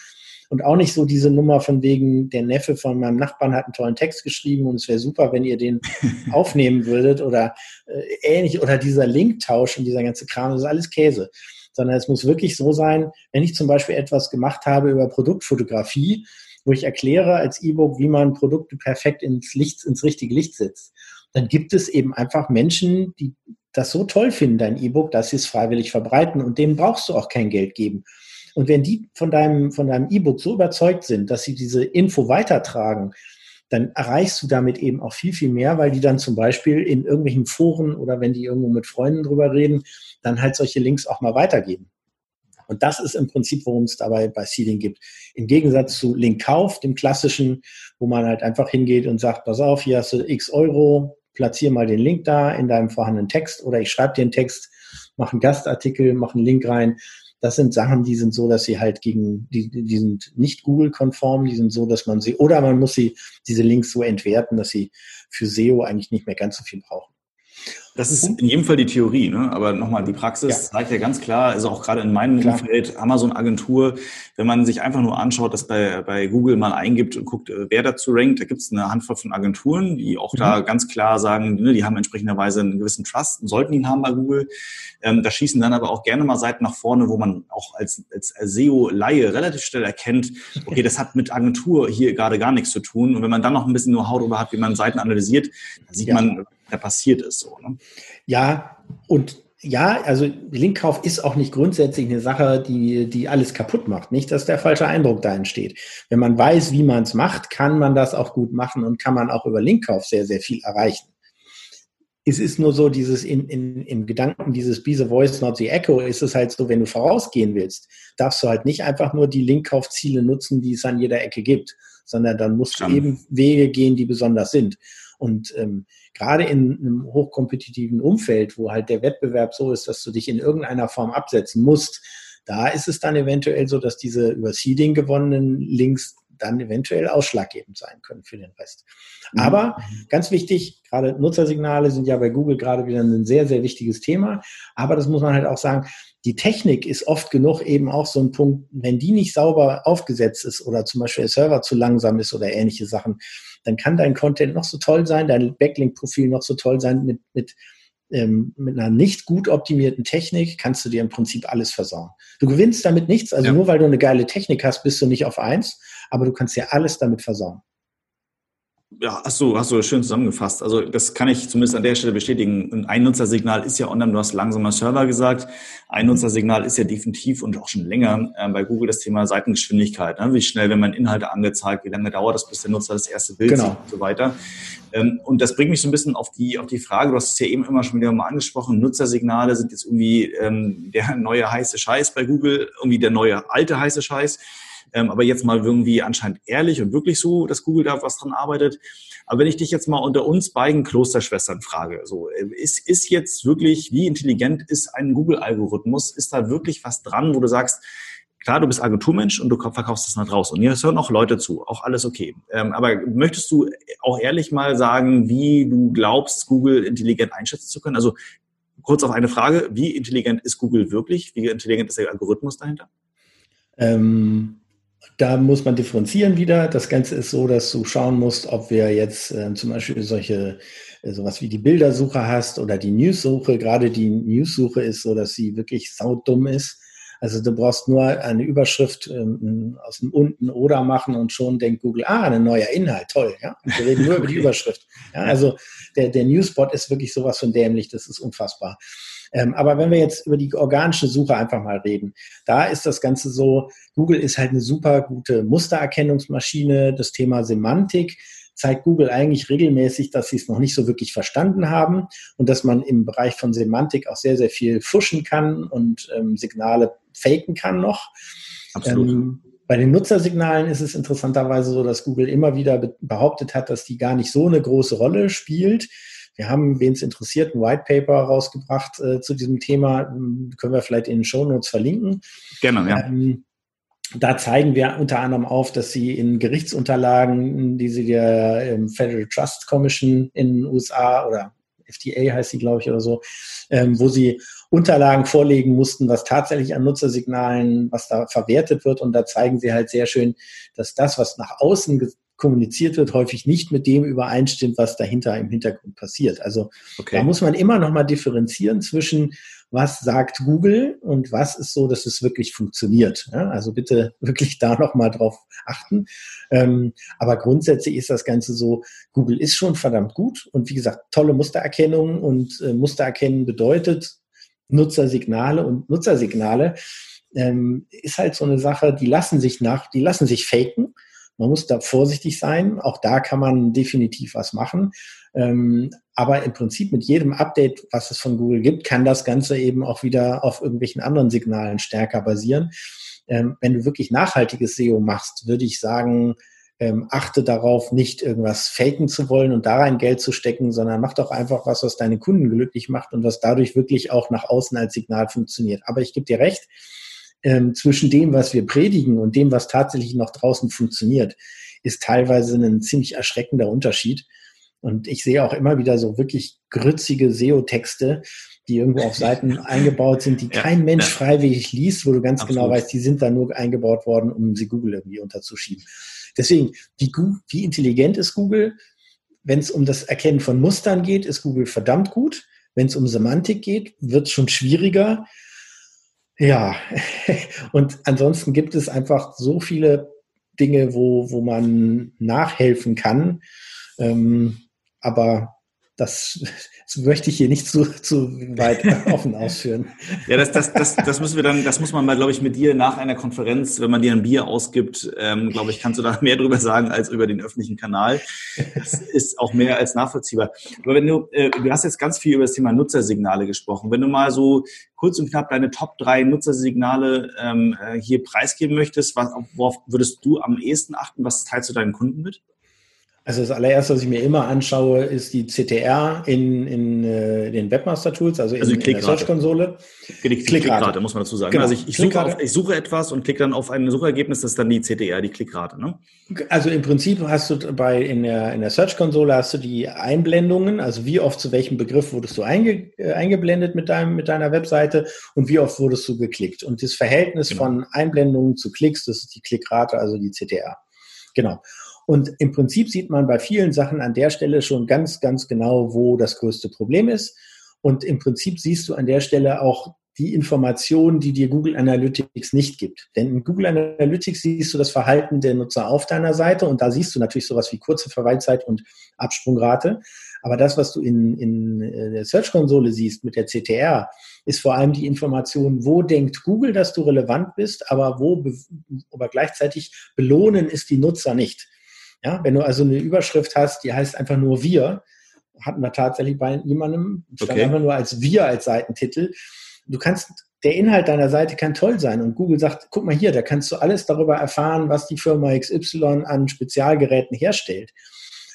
und auch nicht so diese Nummer von wegen, der Neffe von meinem Nachbarn hat einen tollen Text geschrieben und es wäre super, wenn ihr den aufnehmen würdet oder äh, ähnlich oder dieser Linktausch und dieser ganze Kram, das ist alles Käse. Sondern es muss wirklich so sein, wenn ich zum Beispiel etwas gemacht habe über Produktfotografie, wo ich erkläre als E-Book, wie man Produkte perfekt ins Licht, ins richtige Licht setzt, dann gibt es eben einfach Menschen, die das so toll finden, dein E-Book, dass sie es freiwillig verbreiten und denen brauchst du auch kein Geld geben. Und wenn die von deinem, von deinem E-Book so überzeugt sind, dass sie diese Info weitertragen, dann erreichst du damit eben auch viel, viel mehr, weil die dann zum Beispiel in irgendwelchen Foren oder wenn die irgendwo mit Freunden drüber reden, dann halt solche Links auch mal weitergeben. Und das ist im Prinzip, worum es dabei bei Seeding gibt. Im Gegensatz zu Linkkauf, dem klassischen, wo man halt einfach hingeht und sagt, pass auf, hier hast du x Euro, platziere mal den Link da in deinem vorhandenen Text oder ich schreibe dir einen Text, mache einen Gastartikel, mache einen Link rein das sind Sachen, die sind so, dass sie halt gegen, die, die sind nicht Google-konform, die sind so, dass man sie, oder man muss sie, diese Links so entwerten, dass sie für SEO eigentlich nicht mehr ganz so viel brauchen. Das ist in jedem Fall die Theorie, ne? aber nochmal, die Praxis ja. zeigt ja ganz klar, also auch gerade in meinem klar. Umfeld, Amazon-Agentur, wenn man sich einfach nur anschaut, dass bei, bei Google mal eingibt und guckt, äh, wer dazu rankt, da gibt es eine Handvoll von Agenturen, die auch mhm. da ganz klar sagen, ne, die haben entsprechenderweise einen gewissen Trust und sollten ihn haben bei Google. Ähm, da schießen dann aber auch gerne mal Seiten nach vorne, wo man auch als, als SEO-Laie relativ schnell erkennt, okay, das hat mit Agentur hier gerade gar nichts zu tun. Und wenn man dann noch ein bisschen Know-how darüber hat, wie man Seiten analysiert, dann sieht ja. man, da passiert ist. So, ne? Ja, und ja, also Linkkauf ist auch nicht grundsätzlich eine Sache, die, die alles kaputt macht. Nicht, dass der falsche Eindruck da entsteht. Wenn man weiß, wie man es macht, kann man das auch gut machen und kann man auch über Linkkauf sehr, sehr viel erreichen. Es ist nur so, dieses in, in, im Gedanken, dieses Be the Voice, not the Echo, ist es halt so, wenn du vorausgehen willst, darfst du halt nicht einfach nur die Linkkaufziele nutzen, die es an jeder Ecke gibt, sondern dann musst du eben Wege gehen, die besonders sind. Und ähm, gerade in einem hochkompetitiven Umfeld, wo halt der Wettbewerb so ist, dass du dich in irgendeiner Form absetzen musst, da ist es dann eventuell so, dass diese über Seeding gewonnenen Links dann eventuell ausschlaggebend sein können für den Rest. Mhm. Aber ganz wichtig, gerade Nutzersignale sind ja bei Google gerade wieder ein sehr, sehr wichtiges Thema. Aber das muss man halt auch sagen, die Technik ist oft genug eben auch so ein Punkt, wenn die nicht sauber aufgesetzt ist oder zum Beispiel der Server zu langsam ist oder ähnliche Sachen, dann kann dein Content noch so toll sein, dein Backlink-Profil noch so toll sein mit, mit ähm, mit einer nicht gut optimierten Technik kannst du dir im Prinzip alles versauen. Du gewinnst damit nichts, also ja. nur weil du eine geile Technik hast, bist du nicht auf eins, aber du kannst dir alles damit versauen. Ja, hast du, hast du schön zusammengefasst. Also das kann ich zumindest an der Stelle bestätigen. Ein Nutzersignal ist ja online, du hast langsamer Server gesagt. Ein Nutzersignal ist ja definitiv und auch schon länger äh, bei Google das Thema Seitengeschwindigkeit. Ne? Wie schnell werden meine Inhalte angezeigt, wie lange dauert das, bis der Nutzer das erste Bild genau. sieht und so weiter. Ähm, und das bringt mich so ein bisschen auf die, auf die Frage, du hast es ja eben immer schon wieder mal angesprochen, Nutzersignale sind jetzt irgendwie ähm, der neue heiße Scheiß bei Google, irgendwie der neue alte heiße Scheiß. Ähm, aber jetzt mal irgendwie anscheinend ehrlich und wirklich so, dass Google da was dran arbeitet. Aber wenn ich dich jetzt mal unter uns beiden Klosterschwestern frage, so, äh, ist, ist jetzt wirklich, wie intelligent ist ein Google-Algorithmus? Ist da wirklich was dran, wo du sagst, klar, du bist Agenturmensch und du verkaufst das nach draußen. Und hier hören auch Leute zu, auch alles okay. Ähm, aber möchtest du auch ehrlich mal sagen, wie du glaubst, Google intelligent einschätzen zu können? Also kurz auf eine Frage, wie intelligent ist Google wirklich? Wie intelligent ist der Algorithmus dahinter? Ähm, da muss man differenzieren wieder. Das Ganze ist so, dass du schauen musst, ob wir jetzt äh, zum Beispiel solche äh, sowas wie die Bildersuche hast oder die News-Suche. Gerade die News-Suche ist so, dass sie wirklich saudumm ist. Also du brauchst nur eine Überschrift ähm, aus dem unten oder machen und schon denkt Google, ah, ein neuer Inhalt, toll, ja. Und wir reden nur über die Überschrift. Ja, also der, der Newsbot ist wirklich sowas von dämlich, das ist unfassbar. Ähm, aber wenn wir jetzt über die organische Suche einfach mal reden, da ist das Ganze so, Google ist halt eine super gute Mustererkennungsmaschine, das Thema Semantik zeigt Google eigentlich regelmäßig, dass sie es noch nicht so wirklich verstanden haben und dass man im Bereich von Semantik auch sehr, sehr viel fuschen kann und ähm, Signale faken kann noch. Absolut. Ähm, bei den Nutzersignalen ist es interessanterweise so, dass Google immer wieder behauptet hat, dass die gar nicht so eine große Rolle spielt. Wir haben, wen es interessiert, ein White Paper rausgebracht äh, zu diesem Thema. Können wir vielleicht in den Show Notes verlinken. Gerne, ja. Ähm, da zeigen wir unter anderem auf, dass sie in Gerichtsunterlagen, die sie der ähm, Federal Trust Commission in den USA oder FDA heißt sie, glaube ich, oder so, ähm, wo sie Unterlagen vorlegen mussten, was tatsächlich an Nutzersignalen, was da verwertet wird. Und da zeigen sie halt sehr schön, dass das, was nach außen kommuniziert wird, häufig nicht mit dem übereinstimmt, was dahinter im Hintergrund passiert. Also okay. da muss man immer noch mal differenzieren zwischen was sagt Google und was ist so, dass es wirklich funktioniert. Ja, also bitte wirklich da noch mal drauf achten. Ähm, aber grundsätzlich ist das Ganze so, Google ist schon verdammt gut und wie gesagt, tolle Mustererkennung und äh, Mustererkennen bedeutet Nutzersignale und Nutzersignale ähm, ist halt so eine Sache, die lassen sich nach, die lassen sich faken man muss da vorsichtig sein. Auch da kann man definitiv was machen. Ähm, aber im Prinzip mit jedem Update, was es von Google gibt, kann das Ganze eben auch wieder auf irgendwelchen anderen Signalen stärker basieren. Ähm, wenn du wirklich nachhaltiges SEO machst, würde ich sagen, ähm, achte darauf, nicht irgendwas faken zu wollen und da rein Geld zu stecken, sondern mach doch einfach was, was deine Kunden glücklich macht und was dadurch wirklich auch nach außen als Signal funktioniert. Aber ich gebe dir recht, ähm, zwischen dem, was wir predigen und dem, was tatsächlich noch draußen funktioniert, ist teilweise ein ziemlich erschreckender Unterschied. Und ich sehe auch immer wieder so wirklich grützige SEO-Texte, die irgendwo auf Seiten eingebaut sind, die ja, kein Mensch ja. freiwillig liest, wo du ganz genau Absolut. genau weißt, die sind da nur eingebaut worden, um sie Google irgendwie unterzuschieben. Deswegen, wie, wie intelligent ist Google? Wenn es um das Erkennen von Mustern geht, ist Google verdammt gut. Wenn es um Semantik geht, wird es schon schwieriger. Ja, und ansonsten gibt es einfach so viele Dinge, wo, wo man nachhelfen kann. Ähm, aber das, das möchte ich hier nicht zu, zu weit offen ausführen. ja, das, das, das, das müssen wir dann, das muss man mal, glaube ich, mit dir nach einer Konferenz, wenn man dir ein Bier ausgibt, ähm, glaube ich, kannst du da mehr drüber sagen als über den öffentlichen Kanal. Das ist auch mehr als nachvollziehbar. Aber wenn du, äh, du hast jetzt ganz viel über das Thema Nutzersignale gesprochen. Wenn du mal so kurz und knapp deine Top drei Nutzersignale ähm, äh, hier preisgeben möchtest, was, worauf würdest du am ehesten achten? Was teilst du deinen Kunden mit? Also das allererste, was ich mir immer anschaue, ist die CTR in, in äh, den Webmaster Tools, also in, also in der Search-Konsole. Klickrate. Klickrate, muss man dazu sagen. Genau. Also ich, ich, suche auf, ich, suche etwas und klicke dann auf ein Suchergebnis, das ist dann die CTR, die Klickrate. Ne? Also im Prinzip hast du bei in der, in der Search-Konsole hast du die Einblendungen, also wie oft zu welchem Begriff wurdest du einge, äh, eingeblendet mit, deinem, mit deiner Webseite und wie oft wurdest du geklickt. Und das Verhältnis genau. von Einblendungen zu Klicks, das ist die Klickrate, also die CTR. Genau. Und im Prinzip sieht man bei vielen Sachen an der Stelle schon ganz, ganz genau, wo das größte Problem ist. Und im Prinzip siehst du an der Stelle auch die Informationen, die dir Google Analytics nicht gibt. Denn in Google Analytics siehst du das Verhalten der Nutzer auf deiner Seite und da siehst du natürlich sowas wie kurze Verweilzeit und Absprungrate. Aber das, was du in, in äh, der Search-Konsole siehst mit der CTR, ist vor allem die Information, wo denkt Google, dass du relevant bist, aber wo, aber gleichzeitig belohnen ist die Nutzer nicht. Ja, wenn du also eine Überschrift hast, die heißt einfach nur wir, hatten wir tatsächlich bei jemandem, stand okay. einfach nur als wir als Seitentitel. Du kannst, der Inhalt deiner Seite kann toll sein und Google sagt, guck mal hier, da kannst du alles darüber erfahren, was die Firma XY an Spezialgeräten herstellt.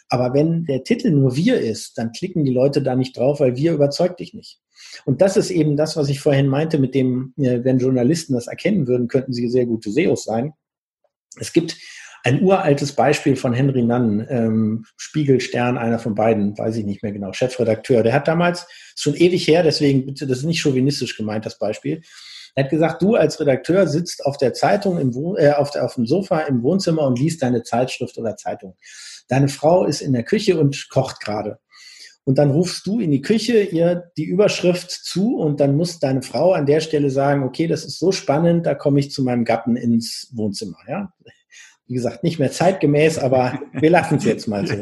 Aber wenn der Titel nur wir ist, dann klicken die Leute da nicht drauf, weil wir überzeugt dich nicht. Und das ist eben das, was ich vorhin meinte, mit dem, äh, wenn Journalisten das erkennen würden, könnten sie sehr gute SEOs sein. Es gibt ein uraltes Beispiel von Henry Nunn, ähm, Spiegelstern, einer von beiden, weiß ich nicht mehr genau, Chefredakteur. Der hat damals, schon ewig her, deswegen bitte, das ist nicht chauvinistisch gemeint, das Beispiel. Er hat gesagt, du als Redakteur sitzt auf der Zeitung, im Wohn äh, auf, der, auf dem Sofa im Wohnzimmer und liest deine Zeitschrift oder Zeitung. Deine Frau ist in der Küche und kocht gerade. Und dann rufst du in die Küche ihr die Überschrift zu und dann muss deine Frau an der Stelle sagen, okay, das ist so spannend, da komme ich zu meinem Gatten ins Wohnzimmer. Ja? Wie gesagt, nicht mehr zeitgemäß, aber wir lassen es jetzt mal so.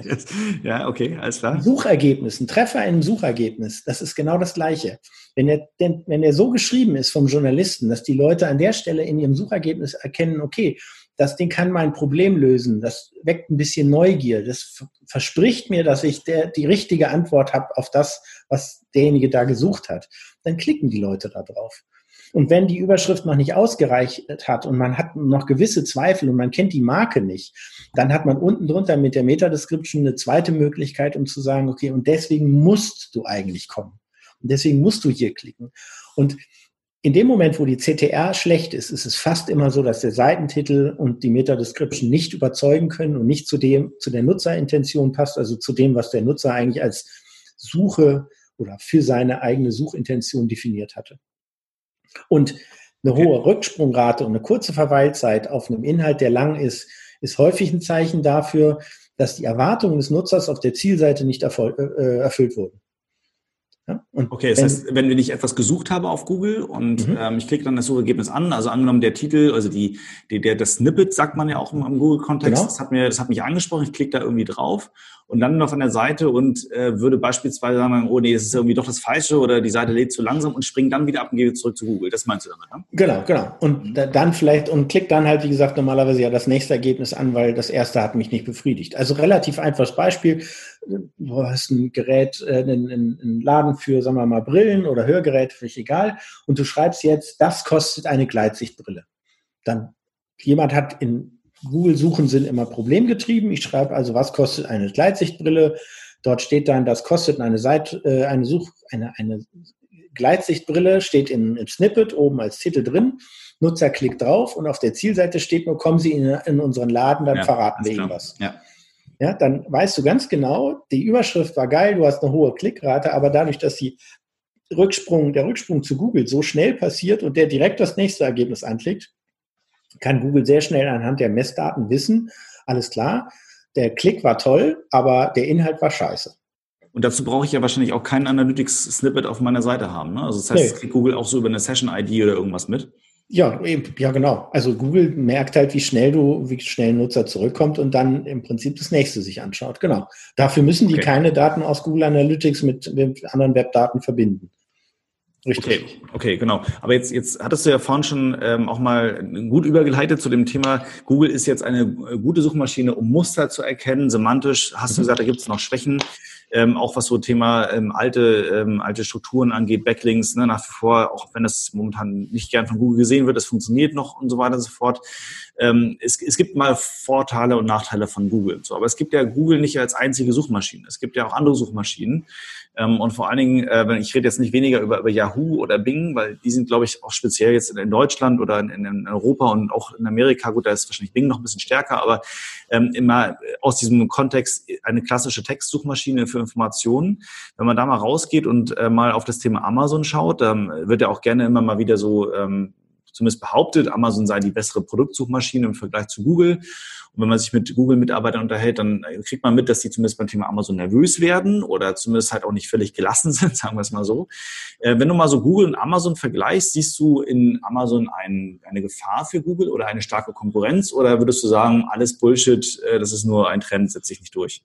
Ja, okay, alles klar. Suchergebnis, ein Treffer in einem Suchergebnis, das ist genau das Gleiche. Wenn er, denn, wenn er so geschrieben ist vom Journalisten, dass die Leute an der Stelle in ihrem Suchergebnis erkennen, okay, das Ding kann mein Problem lösen, das weckt ein bisschen Neugier, das verspricht mir, dass ich der, die richtige Antwort habe auf das, was derjenige da gesucht hat, dann klicken die Leute da drauf. Und wenn die Überschrift noch nicht ausgereicht hat und man hat noch gewisse Zweifel und man kennt die Marke nicht, dann hat man unten drunter mit der Meta-Description eine zweite Möglichkeit, um zu sagen, okay, und deswegen musst du eigentlich kommen. Und deswegen musst du hier klicken. Und in dem Moment, wo die CTR schlecht ist, ist es fast immer so, dass der Seitentitel und die Meta-Description nicht überzeugen können und nicht zu dem, zu der Nutzerintention passt, also zu dem, was der Nutzer eigentlich als Suche oder für seine eigene Suchintention definiert hatte. Und eine okay. hohe Rücksprungrate und eine kurze Verweilzeit auf einem Inhalt, der lang ist, ist häufig ein Zeichen dafür, dass die Erwartungen des Nutzers auf der Zielseite nicht erfüllt, äh, erfüllt wurden. Ja? okay, das wenn, heißt, wenn ich etwas gesucht habe auf Google und mhm. ähm, ich klicke dann das Suchergebnis an, also angenommen der Titel, also die, die der das Snippet sagt man ja auch im, im Google-Kontext, genau. das hat mir, das hat mich angesprochen, ich klicke da irgendwie drauf und dann noch an der Seite und äh, würde beispielsweise sagen, oh nee, das ist irgendwie doch das Falsche oder die Seite lädt zu langsam und springt dann wieder ab und gehe zurück zu Google. Das meinst du damit, ne? Genau, genau. Und mhm. dann vielleicht und klickt dann halt, wie gesagt, normalerweise ja das nächste Ergebnis an, weil das erste hat mich nicht befriedigt. Also relativ einfaches Beispiel du hast ein Gerät, äh, einen, einen Laden für, sagen wir mal, Brillen oder Hörgeräte, völlig egal, und du schreibst jetzt, das kostet eine Gleitsichtbrille. Dann, jemand hat in Google-Suchen sind immer problemgetrieben. Ich schreibe also, was kostet eine Gleitsichtbrille? Dort steht dann, das kostet eine Seite, äh, eine Such, eine, eine Gleitsichtbrille, steht im, im Snippet oben als Titel drin. Nutzer klickt drauf und auf der Zielseite steht nur, kommen Sie in, in unseren Laden, dann ja, verraten wir Ihnen was. Ja ja, dann weißt du ganz genau, die Überschrift war geil, du hast eine hohe Klickrate, aber dadurch, dass die Rücksprung, der Rücksprung zu Google so schnell passiert und der direkt das nächste Ergebnis anklickt, kann Google sehr schnell anhand der Messdaten wissen, alles klar, der Klick war toll, aber der Inhalt war scheiße. Und dazu brauche ich ja wahrscheinlich auch keinen Analytics-Snippet auf meiner Seite haben. Ne? Also das heißt, nee. das kriegt Google auch so über eine Session-ID oder irgendwas mit. Ja, ja, genau. Also Google merkt halt, wie schnell du, wie schnell ein Nutzer zurückkommt und dann im Prinzip das nächste sich anschaut. Genau. Dafür müssen die okay. keine Daten aus Google Analytics mit, mit anderen Webdaten verbinden. Richtig. Okay, okay, genau. Aber jetzt, jetzt hattest du ja vorhin schon ähm, auch mal gut übergeleitet zu dem Thema, Google ist jetzt eine gute Suchmaschine, um Muster zu erkennen. Semantisch hast du mhm. gesagt, da gibt es noch Schwächen. Ähm, auch was so Thema ähm, alte, ähm, alte Strukturen angeht, Backlinks, ne, nach wie vor, auch wenn das momentan nicht gern von Google gesehen wird, es funktioniert noch und so weiter und so fort. Ähm, es, es gibt mal Vorteile und Nachteile von Google. So, aber es gibt ja Google nicht als einzige Suchmaschine. Es gibt ja auch andere Suchmaschinen. Ähm, und vor allen Dingen, äh, ich rede jetzt nicht weniger über, über Yahoo oder Bing, weil die sind, glaube ich, auch speziell jetzt in, in Deutschland oder in, in, Europa und auch in Amerika, gut, da ist wahrscheinlich Bing noch ein bisschen stärker, aber ähm, immer aus diesem Kontext eine klassische Textsuchmaschine für Informationen. Wenn man da mal rausgeht und äh, mal auf das Thema Amazon schaut, dann wird ja auch gerne immer mal wieder so ähm, zumindest behauptet, Amazon sei die bessere Produktsuchmaschine im Vergleich zu Google. Und wenn man sich mit Google-Mitarbeitern unterhält, dann kriegt man mit, dass die zumindest beim Thema Amazon nervös werden oder zumindest halt auch nicht völlig gelassen sind, sagen wir es mal so. Äh, wenn du mal so Google und Amazon vergleichst, siehst du in Amazon ein, eine Gefahr für Google oder eine starke Konkurrenz oder würdest du sagen, alles Bullshit, äh, das ist nur ein Trend, setzt sich nicht durch?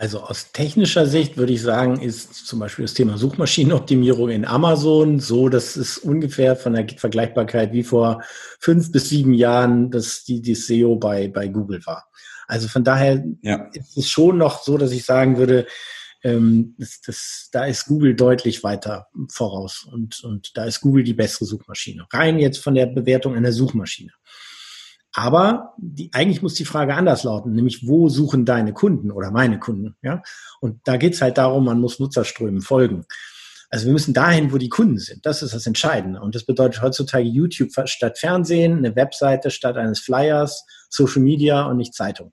Also aus technischer Sicht würde ich sagen, ist zum Beispiel das Thema Suchmaschinenoptimierung in Amazon so, dass es ungefähr von der Vergleichbarkeit wie vor fünf bis sieben Jahren, dass die, die SEO bei, bei Google war. Also von daher ja. ist es schon noch so, dass ich sagen würde, ähm, das, das, da ist Google deutlich weiter voraus und, und da ist Google die bessere Suchmaschine. Rein jetzt von der Bewertung einer Suchmaschine. Aber die, eigentlich muss die Frage anders lauten, nämlich wo suchen deine Kunden oder meine Kunden? Ja? Und da geht's halt darum, man muss Nutzerströmen folgen. Also wir müssen dahin, wo die Kunden sind. Das ist das Entscheidende. Und das bedeutet heutzutage YouTube statt Fernsehen, eine Webseite statt eines Flyers, Social Media und nicht Zeitung.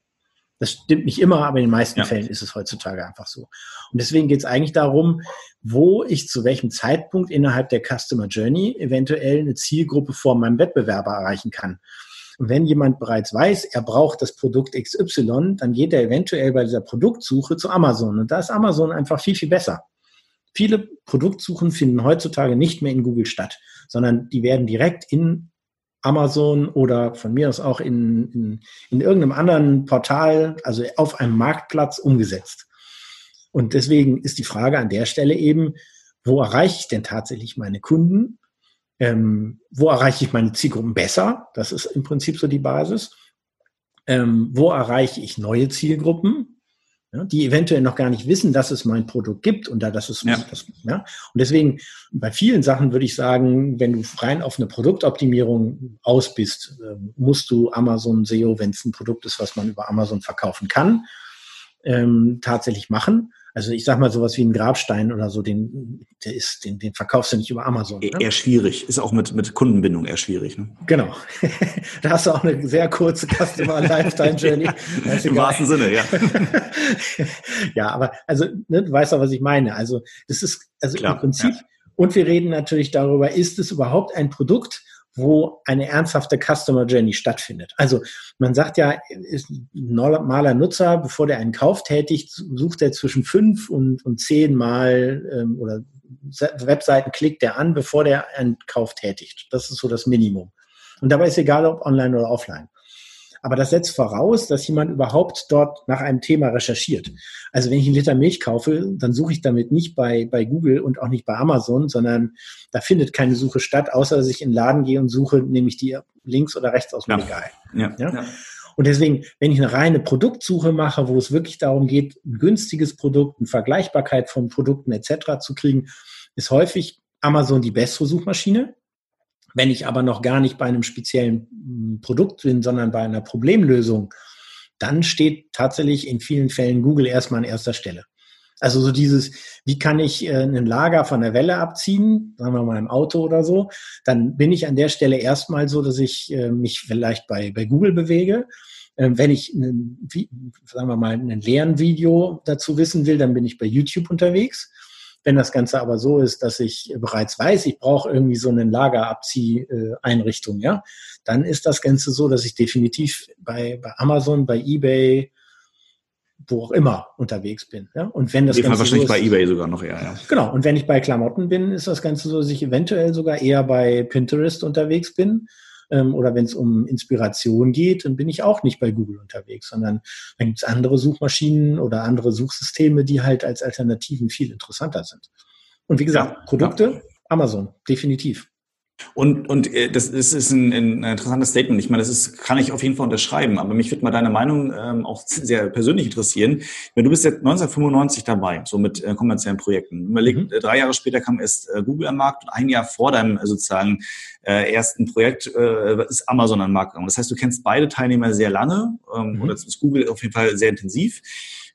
Das stimmt nicht immer, aber in den meisten ja. Fällen ist es heutzutage einfach so. Und deswegen geht es eigentlich darum, wo ich zu welchem Zeitpunkt innerhalb der Customer Journey eventuell eine Zielgruppe vor meinem Wettbewerber erreichen kann. Wenn jemand bereits weiß, er braucht das Produkt XY, dann geht er eventuell bei dieser Produktsuche zu Amazon. Und da ist Amazon einfach viel, viel besser. Viele Produktsuchen finden heutzutage nicht mehr in Google statt, sondern die werden direkt in Amazon oder von mir aus auch in, in, in irgendeinem anderen Portal, also auf einem Marktplatz umgesetzt. Und deswegen ist die Frage an der Stelle eben, wo erreiche ich denn tatsächlich meine Kunden ähm, wo erreiche ich meine Zielgruppen besser? Das ist im Prinzip so die Basis. Ähm, wo erreiche ich neue Zielgruppen, ja, die eventuell noch gar nicht wissen, dass es mein Produkt gibt und da das ist ja. Das, ja. Und deswegen bei vielen Sachen würde ich sagen, wenn du rein auf eine Produktoptimierung aus bist, äh, musst du Amazon SEO, wenn es ein Produkt ist, was man über Amazon verkaufen kann, ähm, tatsächlich machen. Also ich sag mal sowas wie ein Grabstein oder so, den, der ist, den, den verkaufst du nicht über Amazon. Ne? Eher schwierig. Ist auch mit, mit Kundenbindung eher schwierig. Ne? Genau. da hast du auch eine sehr kurze Customer Lifetime Journey. Im wahrsten Sinne, ja. ja, aber also, ne, du weißt auch, was ich meine. Also das ist also Klar, im Prinzip. Ja. Und wir reden natürlich darüber, ist es überhaupt ein Produkt, wo eine ernsthafte Customer Journey stattfindet. Also man sagt ja, ist ein normaler Nutzer, bevor der einen Kauf tätigt, sucht er zwischen fünf und, und zehn Mal ähm, oder Webseiten klickt er an, bevor der einen Kauf tätigt. Das ist so das Minimum. Und dabei ist egal, ob online oder offline. Aber das setzt voraus, dass jemand überhaupt dort nach einem Thema recherchiert. Also wenn ich einen Liter Milch kaufe, dann suche ich damit nicht bei, bei Google und auch nicht bei Amazon, sondern da findet keine Suche statt, außer dass ich in den Laden gehe und suche, nehme ich die links oder rechts aus dem ja. Regal. Ja. ja. ja. Und deswegen, wenn ich eine reine Produktsuche mache, wo es wirklich darum geht, ein günstiges Produkt, eine Vergleichbarkeit von Produkten etc. zu kriegen, ist häufig Amazon die bessere Suchmaschine. Wenn ich aber noch gar nicht bei einem speziellen hm, Produkt bin, sondern bei einer Problemlösung, dann steht tatsächlich in vielen Fällen Google erstmal an erster Stelle. Also so dieses, wie kann ich äh, ein Lager von der Welle abziehen, sagen wir mal im Auto oder so, dann bin ich an der Stelle erstmal so, dass ich äh, mich vielleicht bei, bei Google bewege. Ähm, wenn ich, ein, wie, sagen wir mal, ein Lernvideo dazu wissen will, dann bin ich bei YouTube unterwegs. Wenn das Ganze aber so ist, dass ich bereits weiß, ich brauche irgendwie so eine Lagerabzieheinrichtung, ja, dann ist das Ganze so, dass ich definitiv bei, bei Amazon, bei eBay, wo auch immer unterwegs bin. Ja? Und wenn das Ganze wahrscheinlich so ist, bei eBay sogar noch eher. Ja. Genau. Und wenn ich bei Klamotten bin, ist das Ganze so, dass ich eventuell sogar eher bei Pinterest unterwegs bin ähm, oder wenn es um Inspiration geht, dann bin ich auch nicht bei Google unterwegs, sondern dann gibt es andere Suchmaschinen oder andere Suchsysteme, die halt als Alternativen viel interessanter sind. Und wie gesagt, ja, Produkte, ja. Amazon, definitiv. Und, und äh, das ist, ist ein, ein interessantes Statement. Ich meine, das ist, kann ich auf jeden Fall unterschreiben, aber mich würde mal deine Meinung ähm, auch sehr persönlich interessieren. Du bist jetzt 1995 dabei, so mit äh, kommerziellen Projekten. Überleg, mhm. Äh, drei Jahre später kam erst äh, Google am Markt und ein Jahr vor deinem äh, sozusagen äh, ersten Projekt äh, ist Amazon am Markt gegangen. Das heißt, du kennst beide Teilnehmer sehr lange ähm, mhm. oder ist Google auf jeden Fall sehr intensiv.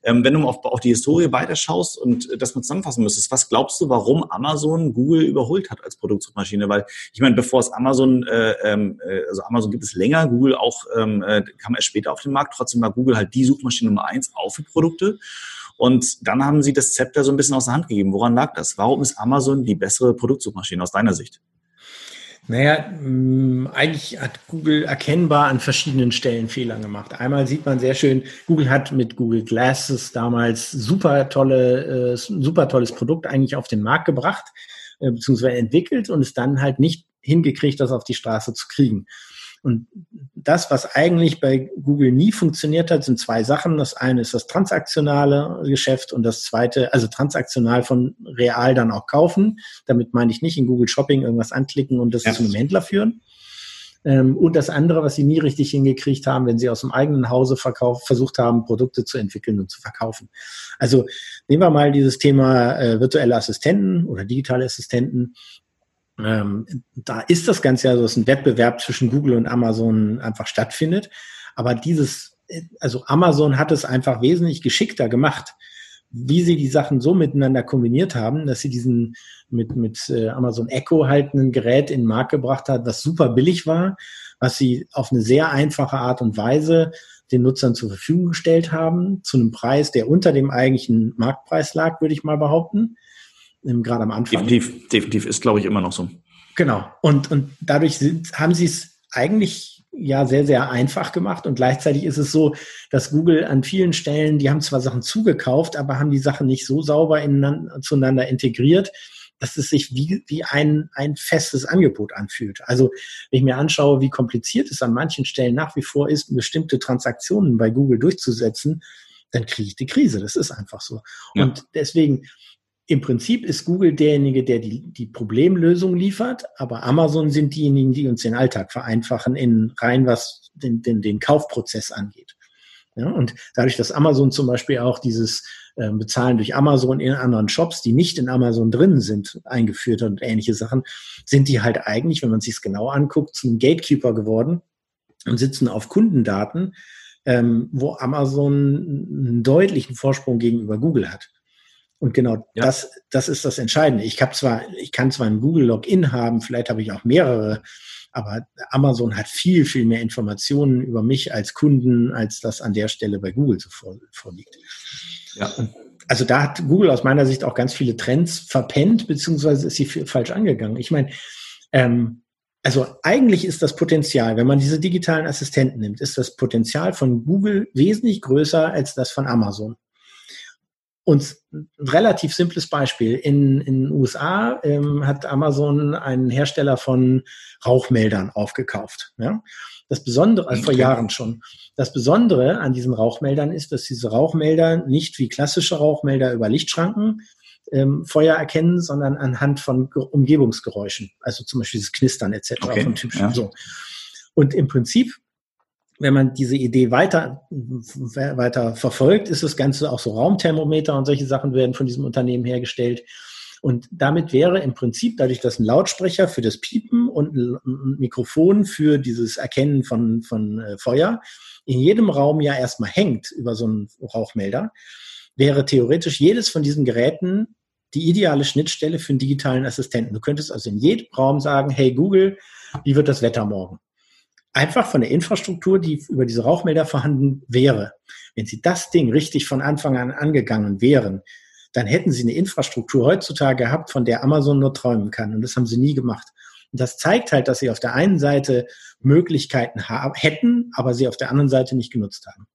Ähm, wenn du auf, auf die Historie weiterschaust und das mal zusammenfassen müsstest, was glaubst du, warum Amazon Google überholt hat als Produktsuchmaschine? Weil ich meine, bevor es Amazon, äh, ähm, äh, also Amazon gibt es länger, Google auch ähm, äh, kam erst später auf den Markt, trotzdem war Google halt die Suchmaschine Nummer eins auch für Produkte. Und dann haben sie das Zepter so ein bisschen aus der Hand gegeben. Woran lag das? Warum ist Amazon die bessere Produktsuchmaschine aus deiner Sicht? Naja, mm, eigentlich hat Google erkennbar an verschiedenen Stellen Fehler gemacht. Einmal sieht man sehr schön, Google hat mit Google Glasses damals super tolle, äh, super tolles Produkt eigentlich auf den Markt gebracht, äh, beziehungsweise entwickelt und es dann halt nicht hingekriegt, das auf die Straße zu kriegen. Und das, was eigentlich bei Google nie funktioniert hat, sind zwei Sachen. Das eine ist das transaktionale Geschäft und das zweite, also transaktional von real dann auch kaufen. Damit meine ich nicht in Google Shopping irgendwas anklicken und das ja. zu einem Händler führen. Ähm, und das andere, was sie nie richtig hingekriegt haben, wenn sie aus dem eigenen Hause verkauf, versucht haben, Produkte zu entwickeln und zu verkaufen. Also nehmen wir mal dieses Thema äh, virtuelle Assistenten oder digitale Assistenten. Ähm, da ist das Ganze ja so, dass ein Wettbewerb zwischen Google und Amazon einfach stattfindet. Aber dieses, also Amazon hat es einfach wesentlich geschickter gemacht, wie sie die Sachen so miteinander kombiniert haben, dass sie diesen mit, mit äh, Amazon Echo halt ein Gerät in den Markt gebracht hat, was super billig war, was sie auf eine sehr einfache Art und Weise den Nutzern zur Verfügung gestellt haben, zu einem Preis, der unter dem eigentlichen Marktpreis lag, würde ich mal behaupten gerade am Anfang. Definitiv, definitiv ist, glaube ich, immer noch so. Genau. Und, und dadurch sind, haben sie es eigentlich ja sehr, sehr einfach gemacht. Und gleichzeitig ist es so, dass Google an vielen Stellen, die haben zwar Sachen zugekauft, aber haben die Sachen nicht so sauber ineinander, zueinander integriert, dass es sich wie, wie ein, ein festes Angebot anfühlt. Also wenn ich mir anschaue, wie kompliziert es an manchen Stellen nach wie vor ist, bestimmte Transaktionen bei Google durchzusetzen, dann kriege ich die Krise. Das ist einfach so. Ja. Und deswegen, im Prinzip ist Google derjenige, der die, die Problemlösung liefert, aber Amazon sind diejenigen, die uns den Alltag vereinfachen in rein, was den, den, den Kaufprozess angeht. Ja, und dadurch, dass Amazon zum Beispiel auch dieses äh, Bezahlen durch Amazon in anderen Shops, die nicht in Amazon drin sind, eingeführt hat und ähnliche Sachen, sind die halt eigentlich, wenn man sich es genau anguckt, zum Gatekeeper geworden und sitzen auf Kundendaten, ähm, wo Amazon einen deutlichen Vorsprung gegenüber Google hat. Und genau ja. das, das ist das Entscheidende. Ich habe zwar, ich kann zwar ein Google Login haben, vielleicht habe ich auch mehrere, aber Amazon hat viel, viel mehr Informationen über mich als Kunden, als das an der Stelle bei Google so vorliegt. Ja. Also da hat Google aus meiner Sicht auch ganz viele Trends verpennt, beziehungsweise ist sie falsch angegangen. Ich meine, ähm, also eigentlich ist das Potenzial, wenn man diese digitalen Assistenten nimmt, ist das Potenzial von Google wesentlich größer als das von Amazon. Und ein relativ simples Beispiel. In, in den USA ähm, hat Amazon einen Hersteller von Rauchmeldern aufgekauft. Ja? Das Besondere, also vor Jahren schon, das Besondere an diesen Rauchmeldern ist, dass diese Rauchmelder nicht wie klassische Rauchmelder über Lichtschranken ähm, Feuer erkennen, sondern anhand von Umgebungsgeräuschen. Also zum Beispiel das Knistern etc. Okay, ja. so. Und im Prinzip wenn man diese Idee weiter, weiter verfolgt, ist das Ganze auch so Raumthermometer und solche Sachen werden von diesem Unternehmen hergestellt. Und damit wäre im Prinzip, dadurch, dass ein Lautsprecher für das Piepen und ein Mikrofon für dieses Erkennen von, von äh, Feuer in jedem Raum ja erstmal hängt über so einen Rauchmelder, wäre theoretisch jedes von diesen Geräten die ideale Schnittstelle für einen digitalen Assistenten. Du könntest also in jedem Raum sagen, hey Google, wie wird das Wetter morgen? Einfach von der Infrastruktur, die über diese Rauchmelder vorhanden wäre, wenn Sie das Ding richtig von Anfang an angegangen wären, dann hätten Sie eine Infrastruktur heutzutage gehabt, von der Amazon nur träumen kann. Und das haben Sie nie gemacht. Und das zeigt halt, dass Sie auf der einen Seite Möglichkeiten hätten, aber sie auf der anderen Seite nicht genutzt haben.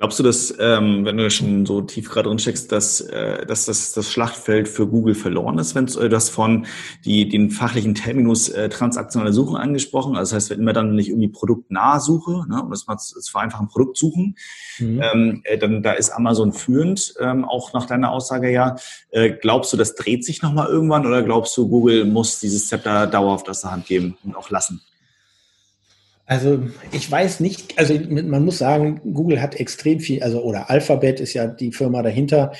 Glaubst du, dass, ähm, wenn du schon so tief gerade drin steckst, dass, äh, dass das, das Schlachtfeld für Google verloren ist, wenn du das von die, den fachlichen Terminus äh, transaktionale Suchen angesprochen? Also das heißt, wenn wir dann nicht irgendwie produktnah suche, ne, um das mal zu vereinfachen, Produkt suchen, mhm. ähm, äh, dann da ist Amazon führend, ähm, auch nach deiner Aussage ja. Äh, glaubst du, das dreht sich nochmal irgendwann oder glaubst du, Google muss dieses Zepter dauerhaft aus der Hand geben und auch lassen? Also ich weiß nicht, also man muss sagen, Google hat extrem viel, also oder Alphabet ist ja die Firma dahinter,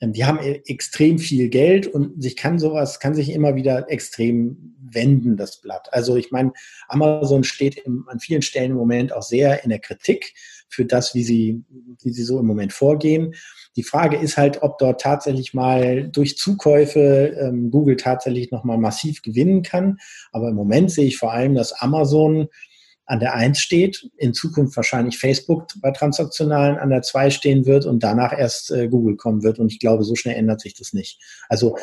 ähm, die haben e, extrem viel Geld und sich kann sowas, kann sich immer wieder extrem wenden, das Blatt. Also ich meine, Amazon steht im, an vielen Stellen im Moment auch sehr in der Kritik für das, wie sie, wie sie so im Moment vorgehen. Die Frage ist halt, ob dort tatsächlich mal durch Zukäufe ähm, Google tatsächlich nochmal massiv gewinnen kann. Aber im Moment sehe ich vor allem, dass Amazon an der Eins steht, in Zukunft wahrscheinlich Facebook bei Transaktionalen an der Zwei stehen wird und danach erst äh, Google kommen wird. Und ich glaube, so schnell ändert sich das nicht. Also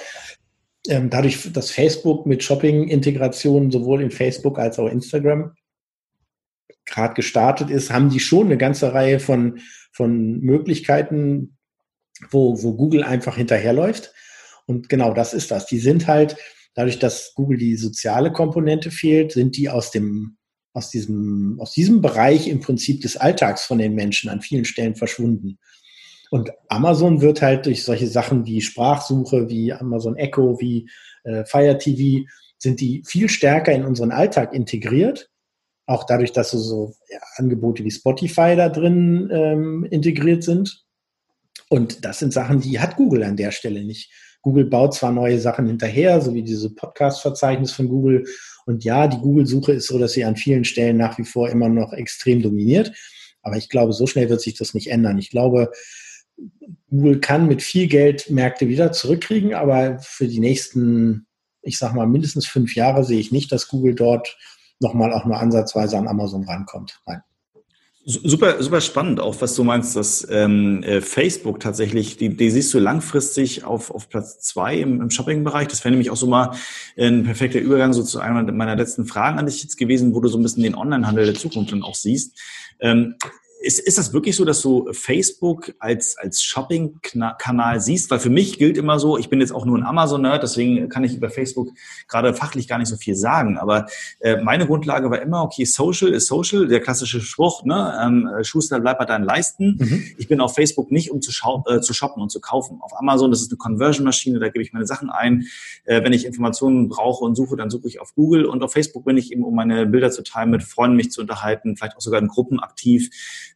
ähm, dadurch, dass Facebook mit Shopping-Integration sowohl in Facebook als auch Instagram gerade gestartet ist, haben die schon eine ganze Reihe von, von Möglichkeiten, wo, wo Google einfach hinterherläuft. Und genau das ist das. Die sind halt, dadurch, dass Google die soziale Komponente fehlt, sind die aus dem aus diesem, aus diesem Bereich im Prinzip des Alltags von den Menschen an vielen Stellen verschwunden. Und Amazon wird halt durch solche Sachen wie Sprachsuche, wie Amazon Echo, wie äh, Fire TV, sind die viel stärker in unseren Alltag integriert. Auch dadurch, dass so, so ja, Angebote wie Spotify da drin ähm, integriert sind. Und das sind Sachen, die hat Google an der Stelle nicht. Google baut zwar neue Sachen hinterher, so wie diese Podcast-Verzeichnis von Google. Und ja, die Google-Suche ist so, dass sie an vielen Stellen nach wie vor immer noch extrem dominiert. Aber ich glaube, so schnell wird sich das nicht ändern. Ich glaube, Google kann mit viel Geld Märkte wieder zurückkriegen, aber für die nächsten, ich sag mal, mindestens fünf Jahre sehe ich nicht, dass Google dort nochmal auch nur ansatzweise an Amazon rankommt. Nein. Super, super spannend, auch was du meinst, dass ähm, äh, Facebook tatsächlich, die, die siehst du langfristig auf, auf Platz zwei im, im Shopping-Bereich. Das wäre nämlich auch so mal ein perfekter Übergang so zu einer meiner letzten Fragen an dich jetzt gewesen, wo du so ein bisschen den Onlinehandel der Zukunft dann auch siehst. Ähm, ist, ist das wirklich so, dass du Facebook als, als Shopping-Kanal siehst? Weil für mich gilt immer so, ich bin jetzt auch nur ein Amazon-Nerd, deswegen kann ich über Facebook gerade fachlich gar nicht so viel sagen. Aber äh, meine Grundlage war immer, okay, Social ist Social, der klassische Spruch, ne? Ähm, Schuster bleibt bei deinen Leisten. Mhm. Ich bin auf Facebook nicht, um zu, äh, zu shoppen und zu kaufen. Auf Amazon, das ist eine Conversion-Maschine, da gebe ich meine Sachen ein. Äh, wenn ich Informationen brauche und suche, dann suche ich auf Google. Und auf Facebook bin ich eben, um meine Bilder zu teilen, mit Freunden mich zu unterhalten, vielleicht auch sogar in Gruppen aktiv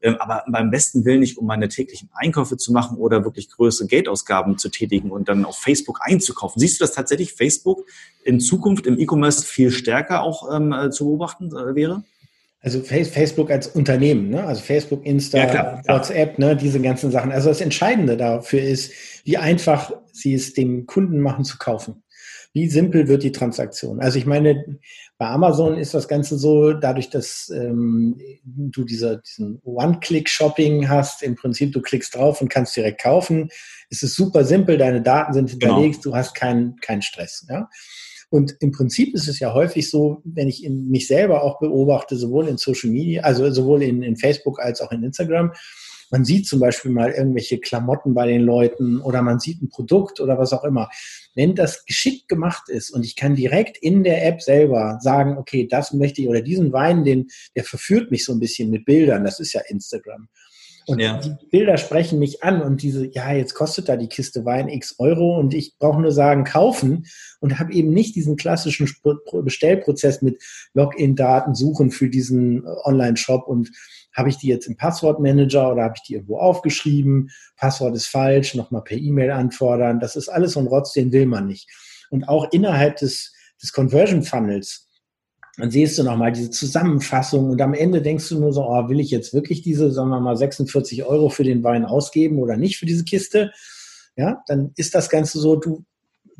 aber beim besten Willen nicht, um meine täglichen Einkäufe zu machen oder wirklich größere Geldausgaben zu tätigen und dann auf Facebook einzukaufen. Siehst du, dass tatsächlich Facebook in Zukunft im E-Commerce viel stärker auch ähm, äh, zu beobachten äh, wäre? Also Facebook als Unternehmen, ne? also Facebook, Insta, ja, klar, WhatsApp, ne? diese ganzen Sachen. Also das Entscheidende dafür ist, wie einfach sie es dem Kunden machen zu kaufen. Wie simpel wird die Transaktion? Also ich meine, bei Amazon ist das Ganze so, dadurch, dass ähm, du diese, diesen One-Click-Shopping hast, im Prinzip du klickst drauf und kannst direkt kaufen, ist es super simpel, deine Daten sind genau. hinterlegt, genau. du hast keinen keinen Stress. Ja? Und im Prinzip ist es ja häufig so, wenn ich mich selber auch beobachte, sowohl in Social Media, also sowohl in, in Facebook als auch in Instagram, man sieht zum Beispiel mal irgendwelche Klamotten bei den Leuten oder man sieht ein Produkt oder was auch immer. Wenn das geschickt gemacht ist und ich kann direkt in der App selber sagen, okay, das möchte ich oder diesen Wein, den, der verführt mich so ein bisschen mit Bildern, das ist ja Instagram. Und ja. die Bilder sprechen mich an und diese, ja, jetzt kostet da die Kiste Wein x Euro und ich brauche nur sagen, kaufen und habe eben nicht diesen klassischen Bestellprozess mit Login-Daten suchen für diesen äh, Online-Shop und habe ich die jetzt im Passwortmanager oder habe ich die irgendwo aufgeschrieben? Passwort ist falsch, nochmal per E-Mail anfordern. Das ist alles so ein Rotz, den will man nicht. Und auch innerhalb des, des Conversion Funnels, dann siehst du nochmal diese Zusammenfassung und am Ende denkst du nur so, oh, will ich jetzt wirklich diese, sagen wir mal, 46 Euro für den Wein ausgeben oder nicht für diese Kiste? Ja, dann ist das Ganze so, du,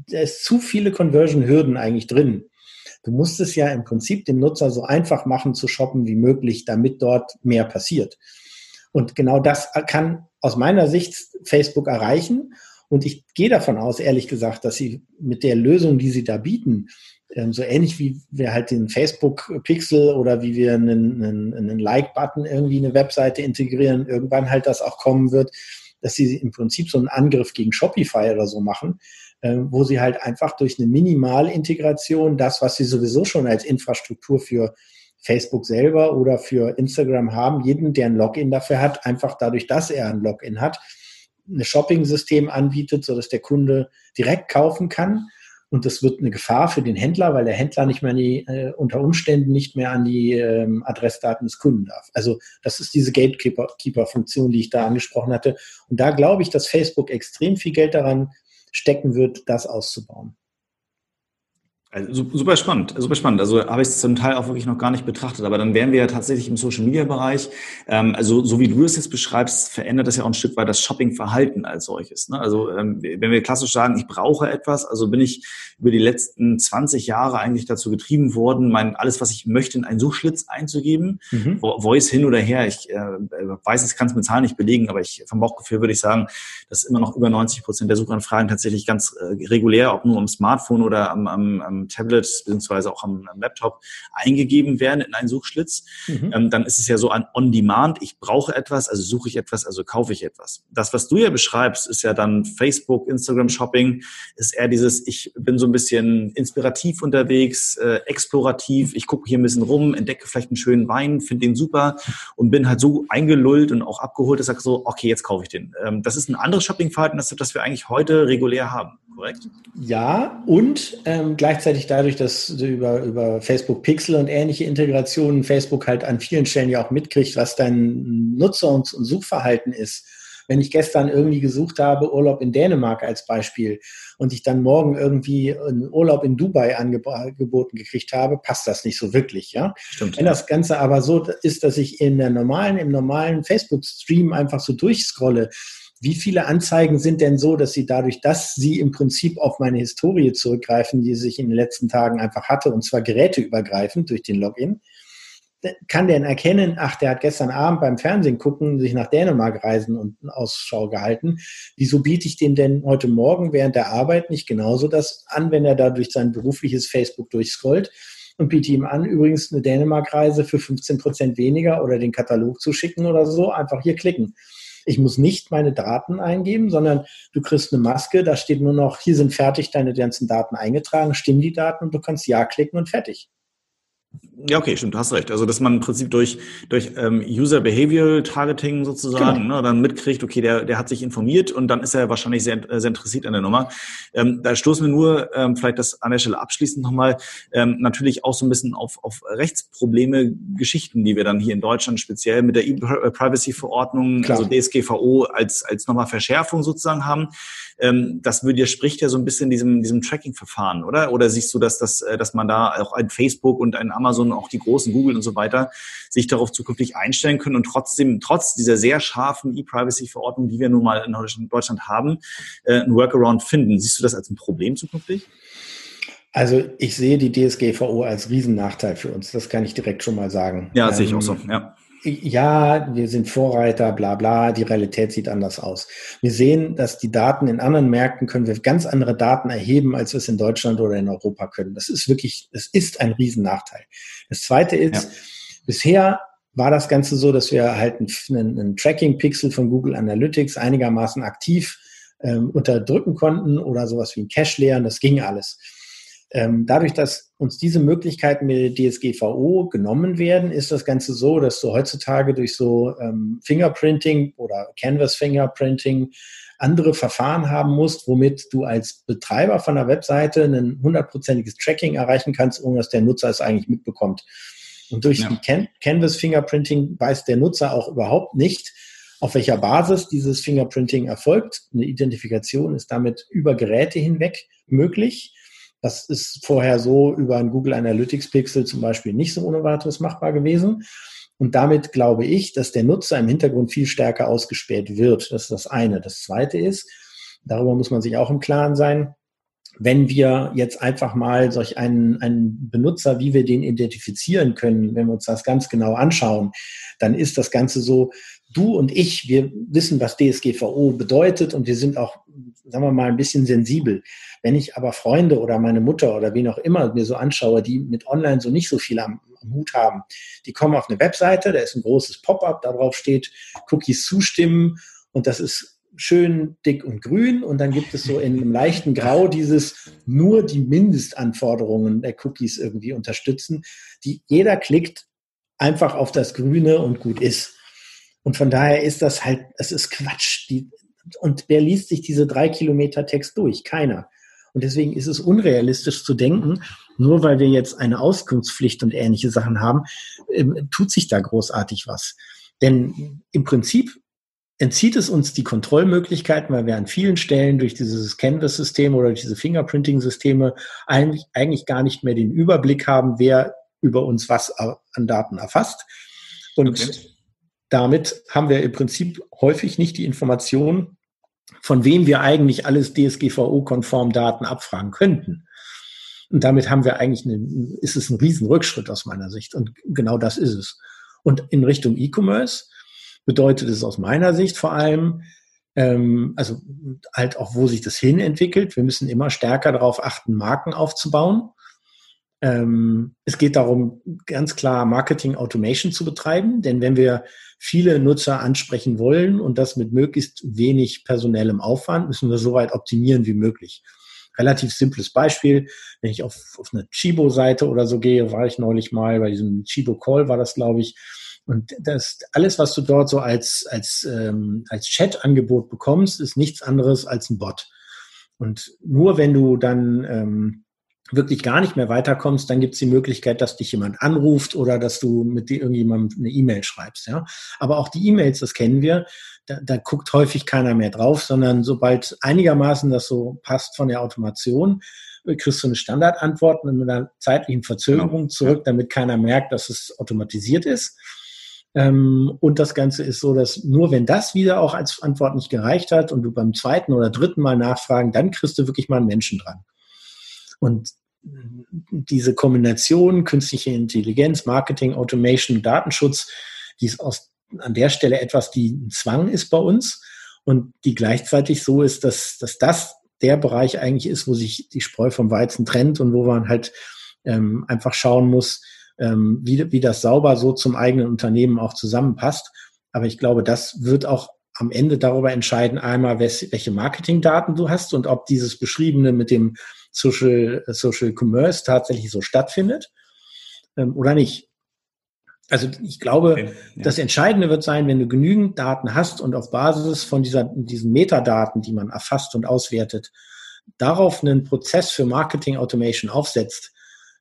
da ist zu viele Conversion-Hürden eigentlich drin. Du musst es ja im Prinzip dem Nutzer so einfach machen zu shoppen wie möglich, damit dort mehr passiert. Und genau das kann aus meiner Sicht Facebook erreichen. Und ich gehe davon aus, ehrlich gesagt, dass sie mit der Lösung, die sie da bieten, ähm, so ähnlich wie wir halt den Facebook-Pixel oder wie wir einen, einen, einen Like-Button irgendwie eine Webseite integrieren, irgendwann halt das auch kommen wird, dass sie im Prinzip so einen Angriff gegen Shopify oder so machen, wo sie halt einfach durch eine Minimalintegration das, was sie sowieso schon als Infrastruktur für Facebook selber oder für Instagram haben, jeden, der ein Login dafür hat, einfach dadurch, dass er ein Login hat, ein Shopping-System anbietet, sodass der Kunde direkt kaufen kann. Und das wird eine Gefahr für den Händler, weil der Händler nicht mehr die, äh, unter Umständen nicht mehr an die ähm, Adressdaten des Kunden darf. Also das ist diese Gatekeeper-Funktion, die ich da angesprochen hatte. Und da glaube ich, dass Facebook extrem viel Geld daran stecken wird, das auszubauen. Also super spannend, super spannend. Also habe ich es zum Teil auch wirklich noch gar nicht betrachtet, aber dann wären wir ja tatsächlich im Social Media Bereich. Ähm, also so wie du es jetzt beschreibst, verändert das ja auch ein Stück weit das Shopping-Verhalten als solches. Ne? Also ähm, wenn wir klassisch sagen, ich brauche etwas, also bin ich über die letzten 20 Jahre eigentlich dazu getrieben worden, mein alles, was ich möchte, in einen Suchschlitz einzugeben. Mhm. Voice hin oder her. Ich äh, weiß, ich kann es mit Zahlen nicht belegen, aber ich vom Bauchgefühl würde ich sagen, dass immer noch über 90 Prozent der Suchanfragen tatsächlich ganz äh, regulär, ob nur am Smartphone oder am, am, am Tablet beziehungsweise auch am, am, Laptop eingegeben werden in einen Suchschlitz, mhm. ähm, dann ist es ja so ein On-Demand. Ich brauche etwas, also suche ich etwas, also kaufe ich etwas. Das, was du ja beschreibst, ist ja dann Facebook, Instagram Shopping, ist eher dieses, ich bin so ein bisschen inspirativ unterwegs, äh, explorativ, ich gucke hier ein bisschen rum, entdecke vielleicht einen schönen Wein, finde den super und bin halt so eingelullt und auch abgeholt, dass ich sage so, okay, jetzt kaufe ich den. Ähm, das ist ein anderes Shopping-Verhalten, das, das wir eigentlich heute regulär haben korrekt? Ja, und ähm, gleichzeitig dadurch, dass über, über Facebook Pixel und ähnliche Integrationen Facebook halt an vielen Stellen ja auch mitkriegt, was dein Nutzer- und Suchverhalten ist. Wenn ich gestern irgendwie gesucht habe, Urlaub in Dänemark als Beispiel, und ich dann morgen irgendwie einen Urlaub in Dubai angeboten gekriegt habe, passt das nicht so wirklich, ja. Stimmt, Wenn ja. das Ganze aber so ist, dass ich in der normalen, im normalen Facebook-Stream einfach so durchscrolle, wie viele Anzeigen sind denn so, dass Sie dadurch, dass Sie im Prinzip auf meine Historie zurückgreifen, die sich in den letzten Tagen einfach hatte, und zwar geräteübergreifend durch den Login, kann der erkennen, ach, der hat gestern Abend beim Fernsehen gucken, sich nach Dänemark reisen und Ausschau gehalten. Wieso biete ich dem denn heute Morgen während der Arbeit nicht genauso das an, wenn er da durch sein berufliches Facebook durchscrollt und biete ihm an, übrigens eine Dänemark-Reise für 15 Prozent weniger oder den Katalog zu schicken oder so, einfach hier klicken. Ich muss nicht meine Daten eingeben, sondern du kriegst eine Maske, da steht nur noch, hier sind fertig deine ganzen Daten eingetragen, stimmen die Daten und du kannst Ja klicken und fertig. Ja, okay, stimmt, du hast recht. Also, dass man im Prinzip durch, durch ähm, User Behavioral Targeting sozusagen genau. ne, dann mitkriegt, okay, der, der hat sich informiert und dann ist er wahrscheinlich sehr, sehr interessiert an der Nummer. Ähm, da stoßen wir nur, ähm, vielleicht das an der Stelle abschließend nochmal, ähm, natürlich auch so ein bisschen auf, auf Rechtsprobleme, Geschichten, die wir dann hier in Deutschland speziell mit der E-Privacy-Verordnung, also DSGVO als, als nochmal Verschärfung sozusagen haben. Ähm, das widerspricht ja so ein bisschen diesem, diesem Tracking-Verfahren, oder? Oder siehst du, dass, das, äh, dass man da auch ein Facebook und ein Amazon, auch die großen Google und so weiter, sich darauf zukünftig einstellen können und trotzdem, trotz dieser sehr scharfen E-Privacy-Verordnung, die wir nun mal in Deutschland haben, äh, ein Workaround finden? Siehst du das als ein Problem zukünftig? Also ich sehe die DSGVO als Riesennachteil für uns. Das kann ich direkt schon mal sagen. Ja, ähm, sehe ich auch so. Ja ja, wir sind Vorreiter, bla bla, die Realität sieht anders aus. Wir sehen, dass die Daten in anderen Märkten können wir ganz andere Daten erheben, als wir es in Deutschland oder in Europa können. Das ist wirklich, es ist ein Riesennachteil. Das zweite ist, ja. bisher war das Ganze so, dass wir halt einen, einen Tracking-Pixel von Google Analytics einigermaßen aktiv ähm, unterdrücken konnten oder sowas wie ein Cache leeren, das ging alles. Ähm, dadurch, dass uns diese Möglichkeiten mit der DSGVO genommen werden, ist das Ganze so, dass du heutzutage durch so ähm, Fingerprinting oder Canvas Fingerprinting andere Verfahren haben musst, womit du als Betreiber von der Webseite ein hundertprozentiges Tracking erreichen kannst, ohne dass der Nutzer es eigentlich mitbekommt. Und durch ja. die Can Canvas Fingerprinting weiß der Nutzer auch überhaupt nicht, auf welcher Basis dieses Fingerprinting erfolgt. Eine Identifikation ist damit über Geräte hinweg möglich. Das ist vorher so über ein Google Analytics Pixel zum Beispiel nicht so ohne weiteres machbar gewesen. Und damit glaube ich, dass der Nutzer im Hintergrund viel stärker ausgespäht wird. Das ist das eine. Das zweite ist, darüber muss man sich auch im Klaren sein, wenn wir jetzt einfach mal solch einen, einen Benutzer, wie wir den identifizieren können, wenn wir uns das ganz genau anschauen, dann ist das Ganze so, du und ich, wir wissen, was DSGVO bedeutet und wir sind auch, sagen wir mal, ein bisschen sensibel. Wenn ich aber Freunde oder meine Mutter oder wen auch immer mir so anschaue, die mit Online so nicht so viel am, am Hut haben, die kommen auf eine Webseite, da ist ein großes Pop-up, darauf steht Cookies zustimmen und das ist schön dick und grün und dann gibt es so in einem leichten Grau dieses nur die Mindestanforderungen der Cookies irgendwie unterstützen, die jeder klickt einfach auf das Grüne und gut ist. Und von daher ist das halt, es ist Quatsch. Die, und wer liest sich diese drei Kilometer Text durch? Keiner. Und deswegen ist es unrealistisch zu denken, nur weil wir jetzt eine Auskunftspflicht und ähnliche Sachen haben, äh, tut sich da großartig was. Denn im Prinzip entzieht es uns die Kontrollmöglichkeiten, weil wir an vielen Stellen durch dieses Canvas-System oder durch diese Fingerprinting-Systeme eigentlich, eigentlich gar nicht mehr den Überblick haben, wer über uns was an Daten erfasst. Und okay. Damit haben wir im Prinzip häufig nicht die Information, von wem wir eigentlich alles DSGVO-konform Daten abfragen könnten. Und damit haben wir eigentlich eine, ist es ein Riesenrückschritt aus meiner Sicht. Und genau das ist es. Und in Richtung E-Commerce bedeutet es aus meiner Sicht vor allem, ähm, also halt auch, wo sich das hin entwickelt. Wir müssen immer stärker darauf achten, Marken aufzubauen. Ähm, es geht darum, ganz klar Marketing Automation zu betreiben, denn wenn wir viele Nutzer ansprechen wollen und das mit möglichst wenig personellem Aufwand, müssen wir so weit optimieren wie möglich. Relativ simples Beispiel, wenn ich auf, auf eine Chibo-Seite oder so gehe, war ich neulich mal bei diesem Chibo Call, war das, glaube ich, und das alles, was du dort so als, als, ähm, als Chat-Angebot bekommst, ist nichts anderes als ein Bot. Und nur wenn du dann ähm, wirklich gar nicht mehr weiterkommst, dann gibt es die Möglichkeit, dass dich jemand anruft oder dass du mit dir irgendjemandem eine E-Mail schreibst. Ja? Aber auch die E-Mails, das kennen wir, da, da guckt häufig keiner mehr drauf, sondern sobald einigermaßen das so passt von der Automation, kriegst du eine Standardantwort mit einer zeitlichen Verzögerung genau. zurück, damit keiner merkt, dass es automatisiert ist. Ähm, und das Ganze ist so, dass nur wenn das wieder auch als Antwort nicht gereicht hat und du beim zweiten oder dritten Mal nachfragen, dann kriegst du wirklich mal einen Menschen dran. Und diese Kombination künstliche Intelligenz, Marketing, Automation, Datenschutz, die ist aus, an der Stelle etwas, die ein Zwang ist bei uns und die gleichzeitig so ist, dass, dass das der Bereich eigentlich ist, wo sich die Spreu vom Weizen trennt und wo man halt ähm, einfach schauen muss, ähm, wie, wie das sauber so zum eigenen Unternehmen auch zusammenpasst. Aber ich glaube, das wird auch am Ende darüber entscheiden, einmal, welche Marketingdaten du hast und ob dieses Beschriebene mit dem Social, Social Commerce tatsächlich so stattfindet ähm, oder nicht. Also ich glaube, okay, ja. das Entscheidende wird sein, wenn du genügend Daten hast und auf Basis von dieser, diesen Metadaten, die man erfasst und auswertet, darauf einen Prozess für Marketing Automation aufsetzt,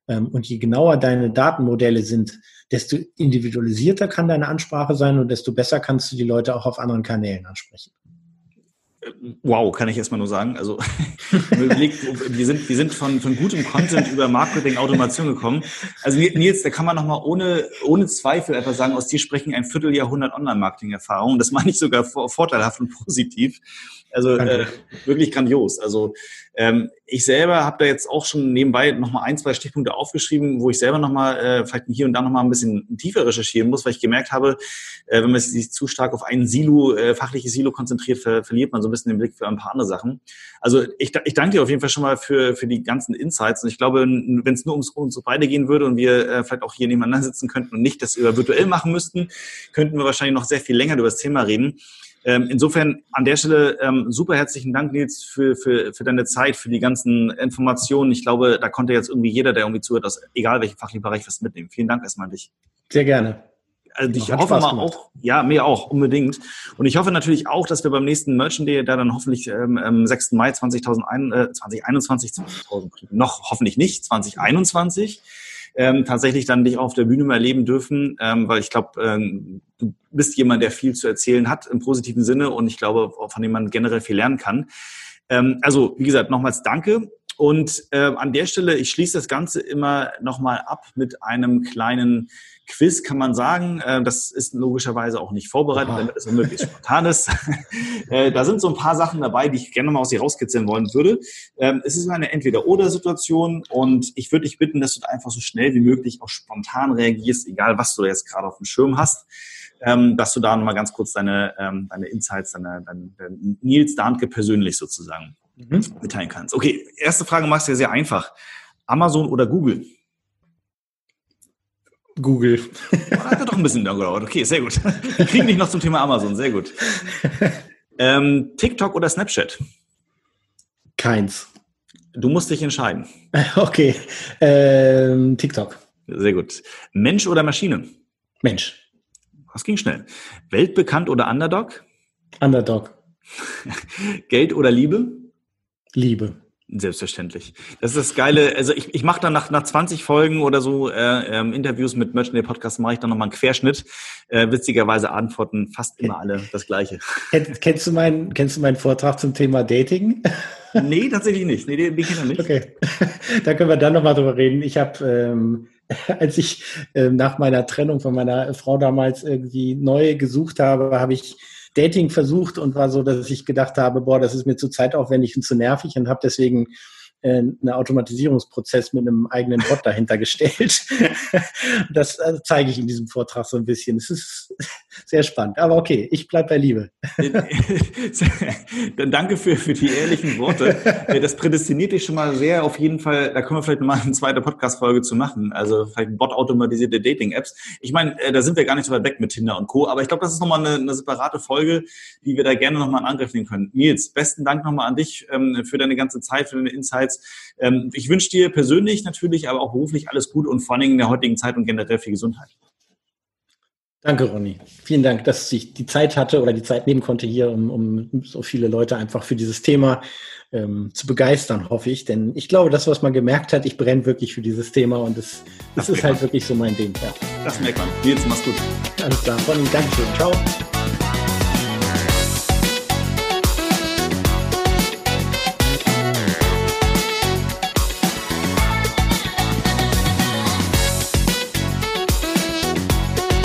ähm, und je genauer deine Datenmodelle sind, desto individualisierter kann deine Ansprache sein und desto besser kannst du die Leute auch auf anderen Kanälen ansprechen. Wow, kann ich erstmal nur sagen. Also wir sind, wir sind von, von gutem Content über Marketing Automation gekommen. Also Nils, da kann man nochmal ohne, ohne Zweifel einfach sagen, aus dir sprechen ein Vierteljahrhundert Online-Marketing-Erfahrung. Das meine ich sogar vorteilhaft und positiv. Also äh, wirklich grandios. Also ähm, ich selber habe da jetzt auch schon nebenbei nochmal ein, zwei Stichpunkte aufgeschrieben, wo ich selber nochmal äh, vielleicht hier und da nochmal ein bisschen tiefer recherchieren muss, weil ich gemerkt habe, äh, wenn man sich zu stark auf ein Silo, äh, fachliches Silo konzentriert, ver verliert man so ein bisschen den Blick für ein paar andere Sachen. Also ich, ich danke dir auf jeden Fall schon mal für, für die ganzen Insights. Und ich glaube, wenn es nur ums, uns beide gehen würde und wir äh, vielleicht auch hier nebeneinander sitzen könnten und nicht das über virtuell machen müssten, könnten wir wahrscheinlich noch sehr viel länger über das Thema reden. Ähm, insofern an der Stelle ähm, super herzlichen Dank, Nils, für, für, für deine Zeit, für die ganzen Informationen. Ich glaube, da konnte jetzt irgendwie jeder, der irgendwie zuhört, aus egal welchem fachlichen Bereich, was mitnehmen. Vielen Dank erstmal an dich. Sehr gerne. Also ich hoffe mal auch, ja, mir auch, unbedingt. Und ich hoffe natürlich auch, dass wir beim nächsten Merchant Day, da dann hoffentlich ähm, am 6. Mai 2021, äh, 2021, 2000, noch hoffentlich nicht, 2021, ähm, tatsächlich dann dich auf der Bühne mal erleben dürfen, ähm, weil ich glaube, ähm, du bist jemand, der viel zu erzählen hat im positiven Sinne und ich glaube, von dem man generell viel lernen kann. Ähm, also, wie gesagt, nochmals danke. Und äh, an der Stelle, ich schließe das Ganze immer nochmal ab mit einem kleinen Quiz, kann man sagen. Äh, das ist logischerweise auch nicht vorbereitet, damit es möglichst spontan ist. äh, da sind so ein paar Sachen dabei, die ich gerne mal aus dir rauskitzeln wollen würde. Ähm, es ist eine Entweder-Oder-Situation und ich würde dich bitten, dass du da einfach so schnell wie möglich auch spontan reagierst, egal was du jetzt gerade auf dem Schirm hast ähm, dass du da nochmal ganz kurz deine, ähm, deine Insights, deine, deine, deine Nils Dahnke persönlich sozusagen mhm. mitteilen kannst. Okay, erste Frage machst du ja sehr einfach. Amazon oder Google? Google. Oh, hat er doch ein bisschen gedauert. Okay, sehr gut. Wir kriegen dich noch zum Thema Amazon. Sehr gut. Ähm, TikTok oder Snapchat? Keins. Du musst dich entscheiden. Okay. Ähm, TikTok. Sehr gut. Mensch oder Maschine? Mensch. Das ging schnell. Weltbekannt oder Underdog? Underdog. Geld oder Liebe? Liebe. Selbstverständlich. Das ist das Geile. Also ich, ich mache dann nach, nach 20 Folgen oder so äh, ähm, Interviews mit Merchant Day Podcast, mache ich dann nochmal einen Querschnitt. Äh, witzigerweise antworten fast immer alle das Gleiche. Kennst, kennst, du, meinen, kennst du meinen Vortrag zum Thema Dating? Nee, tatsächlich nicht. Nee, den, den kenne ich nicht. Okay. Da können wir dann nochmal drüber reden. Ich habe, ähm, als ich äh, nach meiner Trennung von meiner Frau damals irgendwie neu gesucht habe, habe ich Dating versucht und war so, dass ich gedacht habe, boah, das ist mir zu zeitaufwendig und zu nervig und habe deswegen äh, einen Automatisierungsprozess mit einem eigenen Bot dahinter gestellt. Das äh, zeige ich in diesem Vortrag so ein bisschen. Es ist sehr spannend. Aber okay, ich bleibe bei Liebe. Dann danke für, für die ehrlichen Worte. Das prädestiniert dich schon mal sehr auf jeden Fall. Da können wir vielleicht mal eine zweite Podcast-Folge zu machen. Also vielleicht bot-automatisierte Dating-Apps. Ich meine, äh, da sind wir gar nicht so weit weg mit Tinder und Co. Aber ich glaube, das ist nochmal eine, eine separate Folge, die wir da gerne nochmal in Angriff nehmen können. Nils, besten Dank nochmal an dich ähm, für deine ganze Zeit, für deine Insights. Ähm, ich wünsche dir persönlich natürlich, aber auch beruflich alles gut und vor allen Dingen in der heutigen Zeit und generell viel Gesundheit. Danke, Ronny. Vielen Dank, dass ich die Zeit hatte oder die Zeit nehmen konnte hier, um, um so viele Leute einfach für dieses Thema ähm, zu begeistern, hoffe ich. Denn ich glaube, das, was man gemerkt hat, ich brenne wirklich für dieses Thema und es, das, das ist halt wirklich so mein Ding. Ja. Das merkt man. Jetzt mach's gut. Alles klar. Ronny, Dankeschön. Ciao.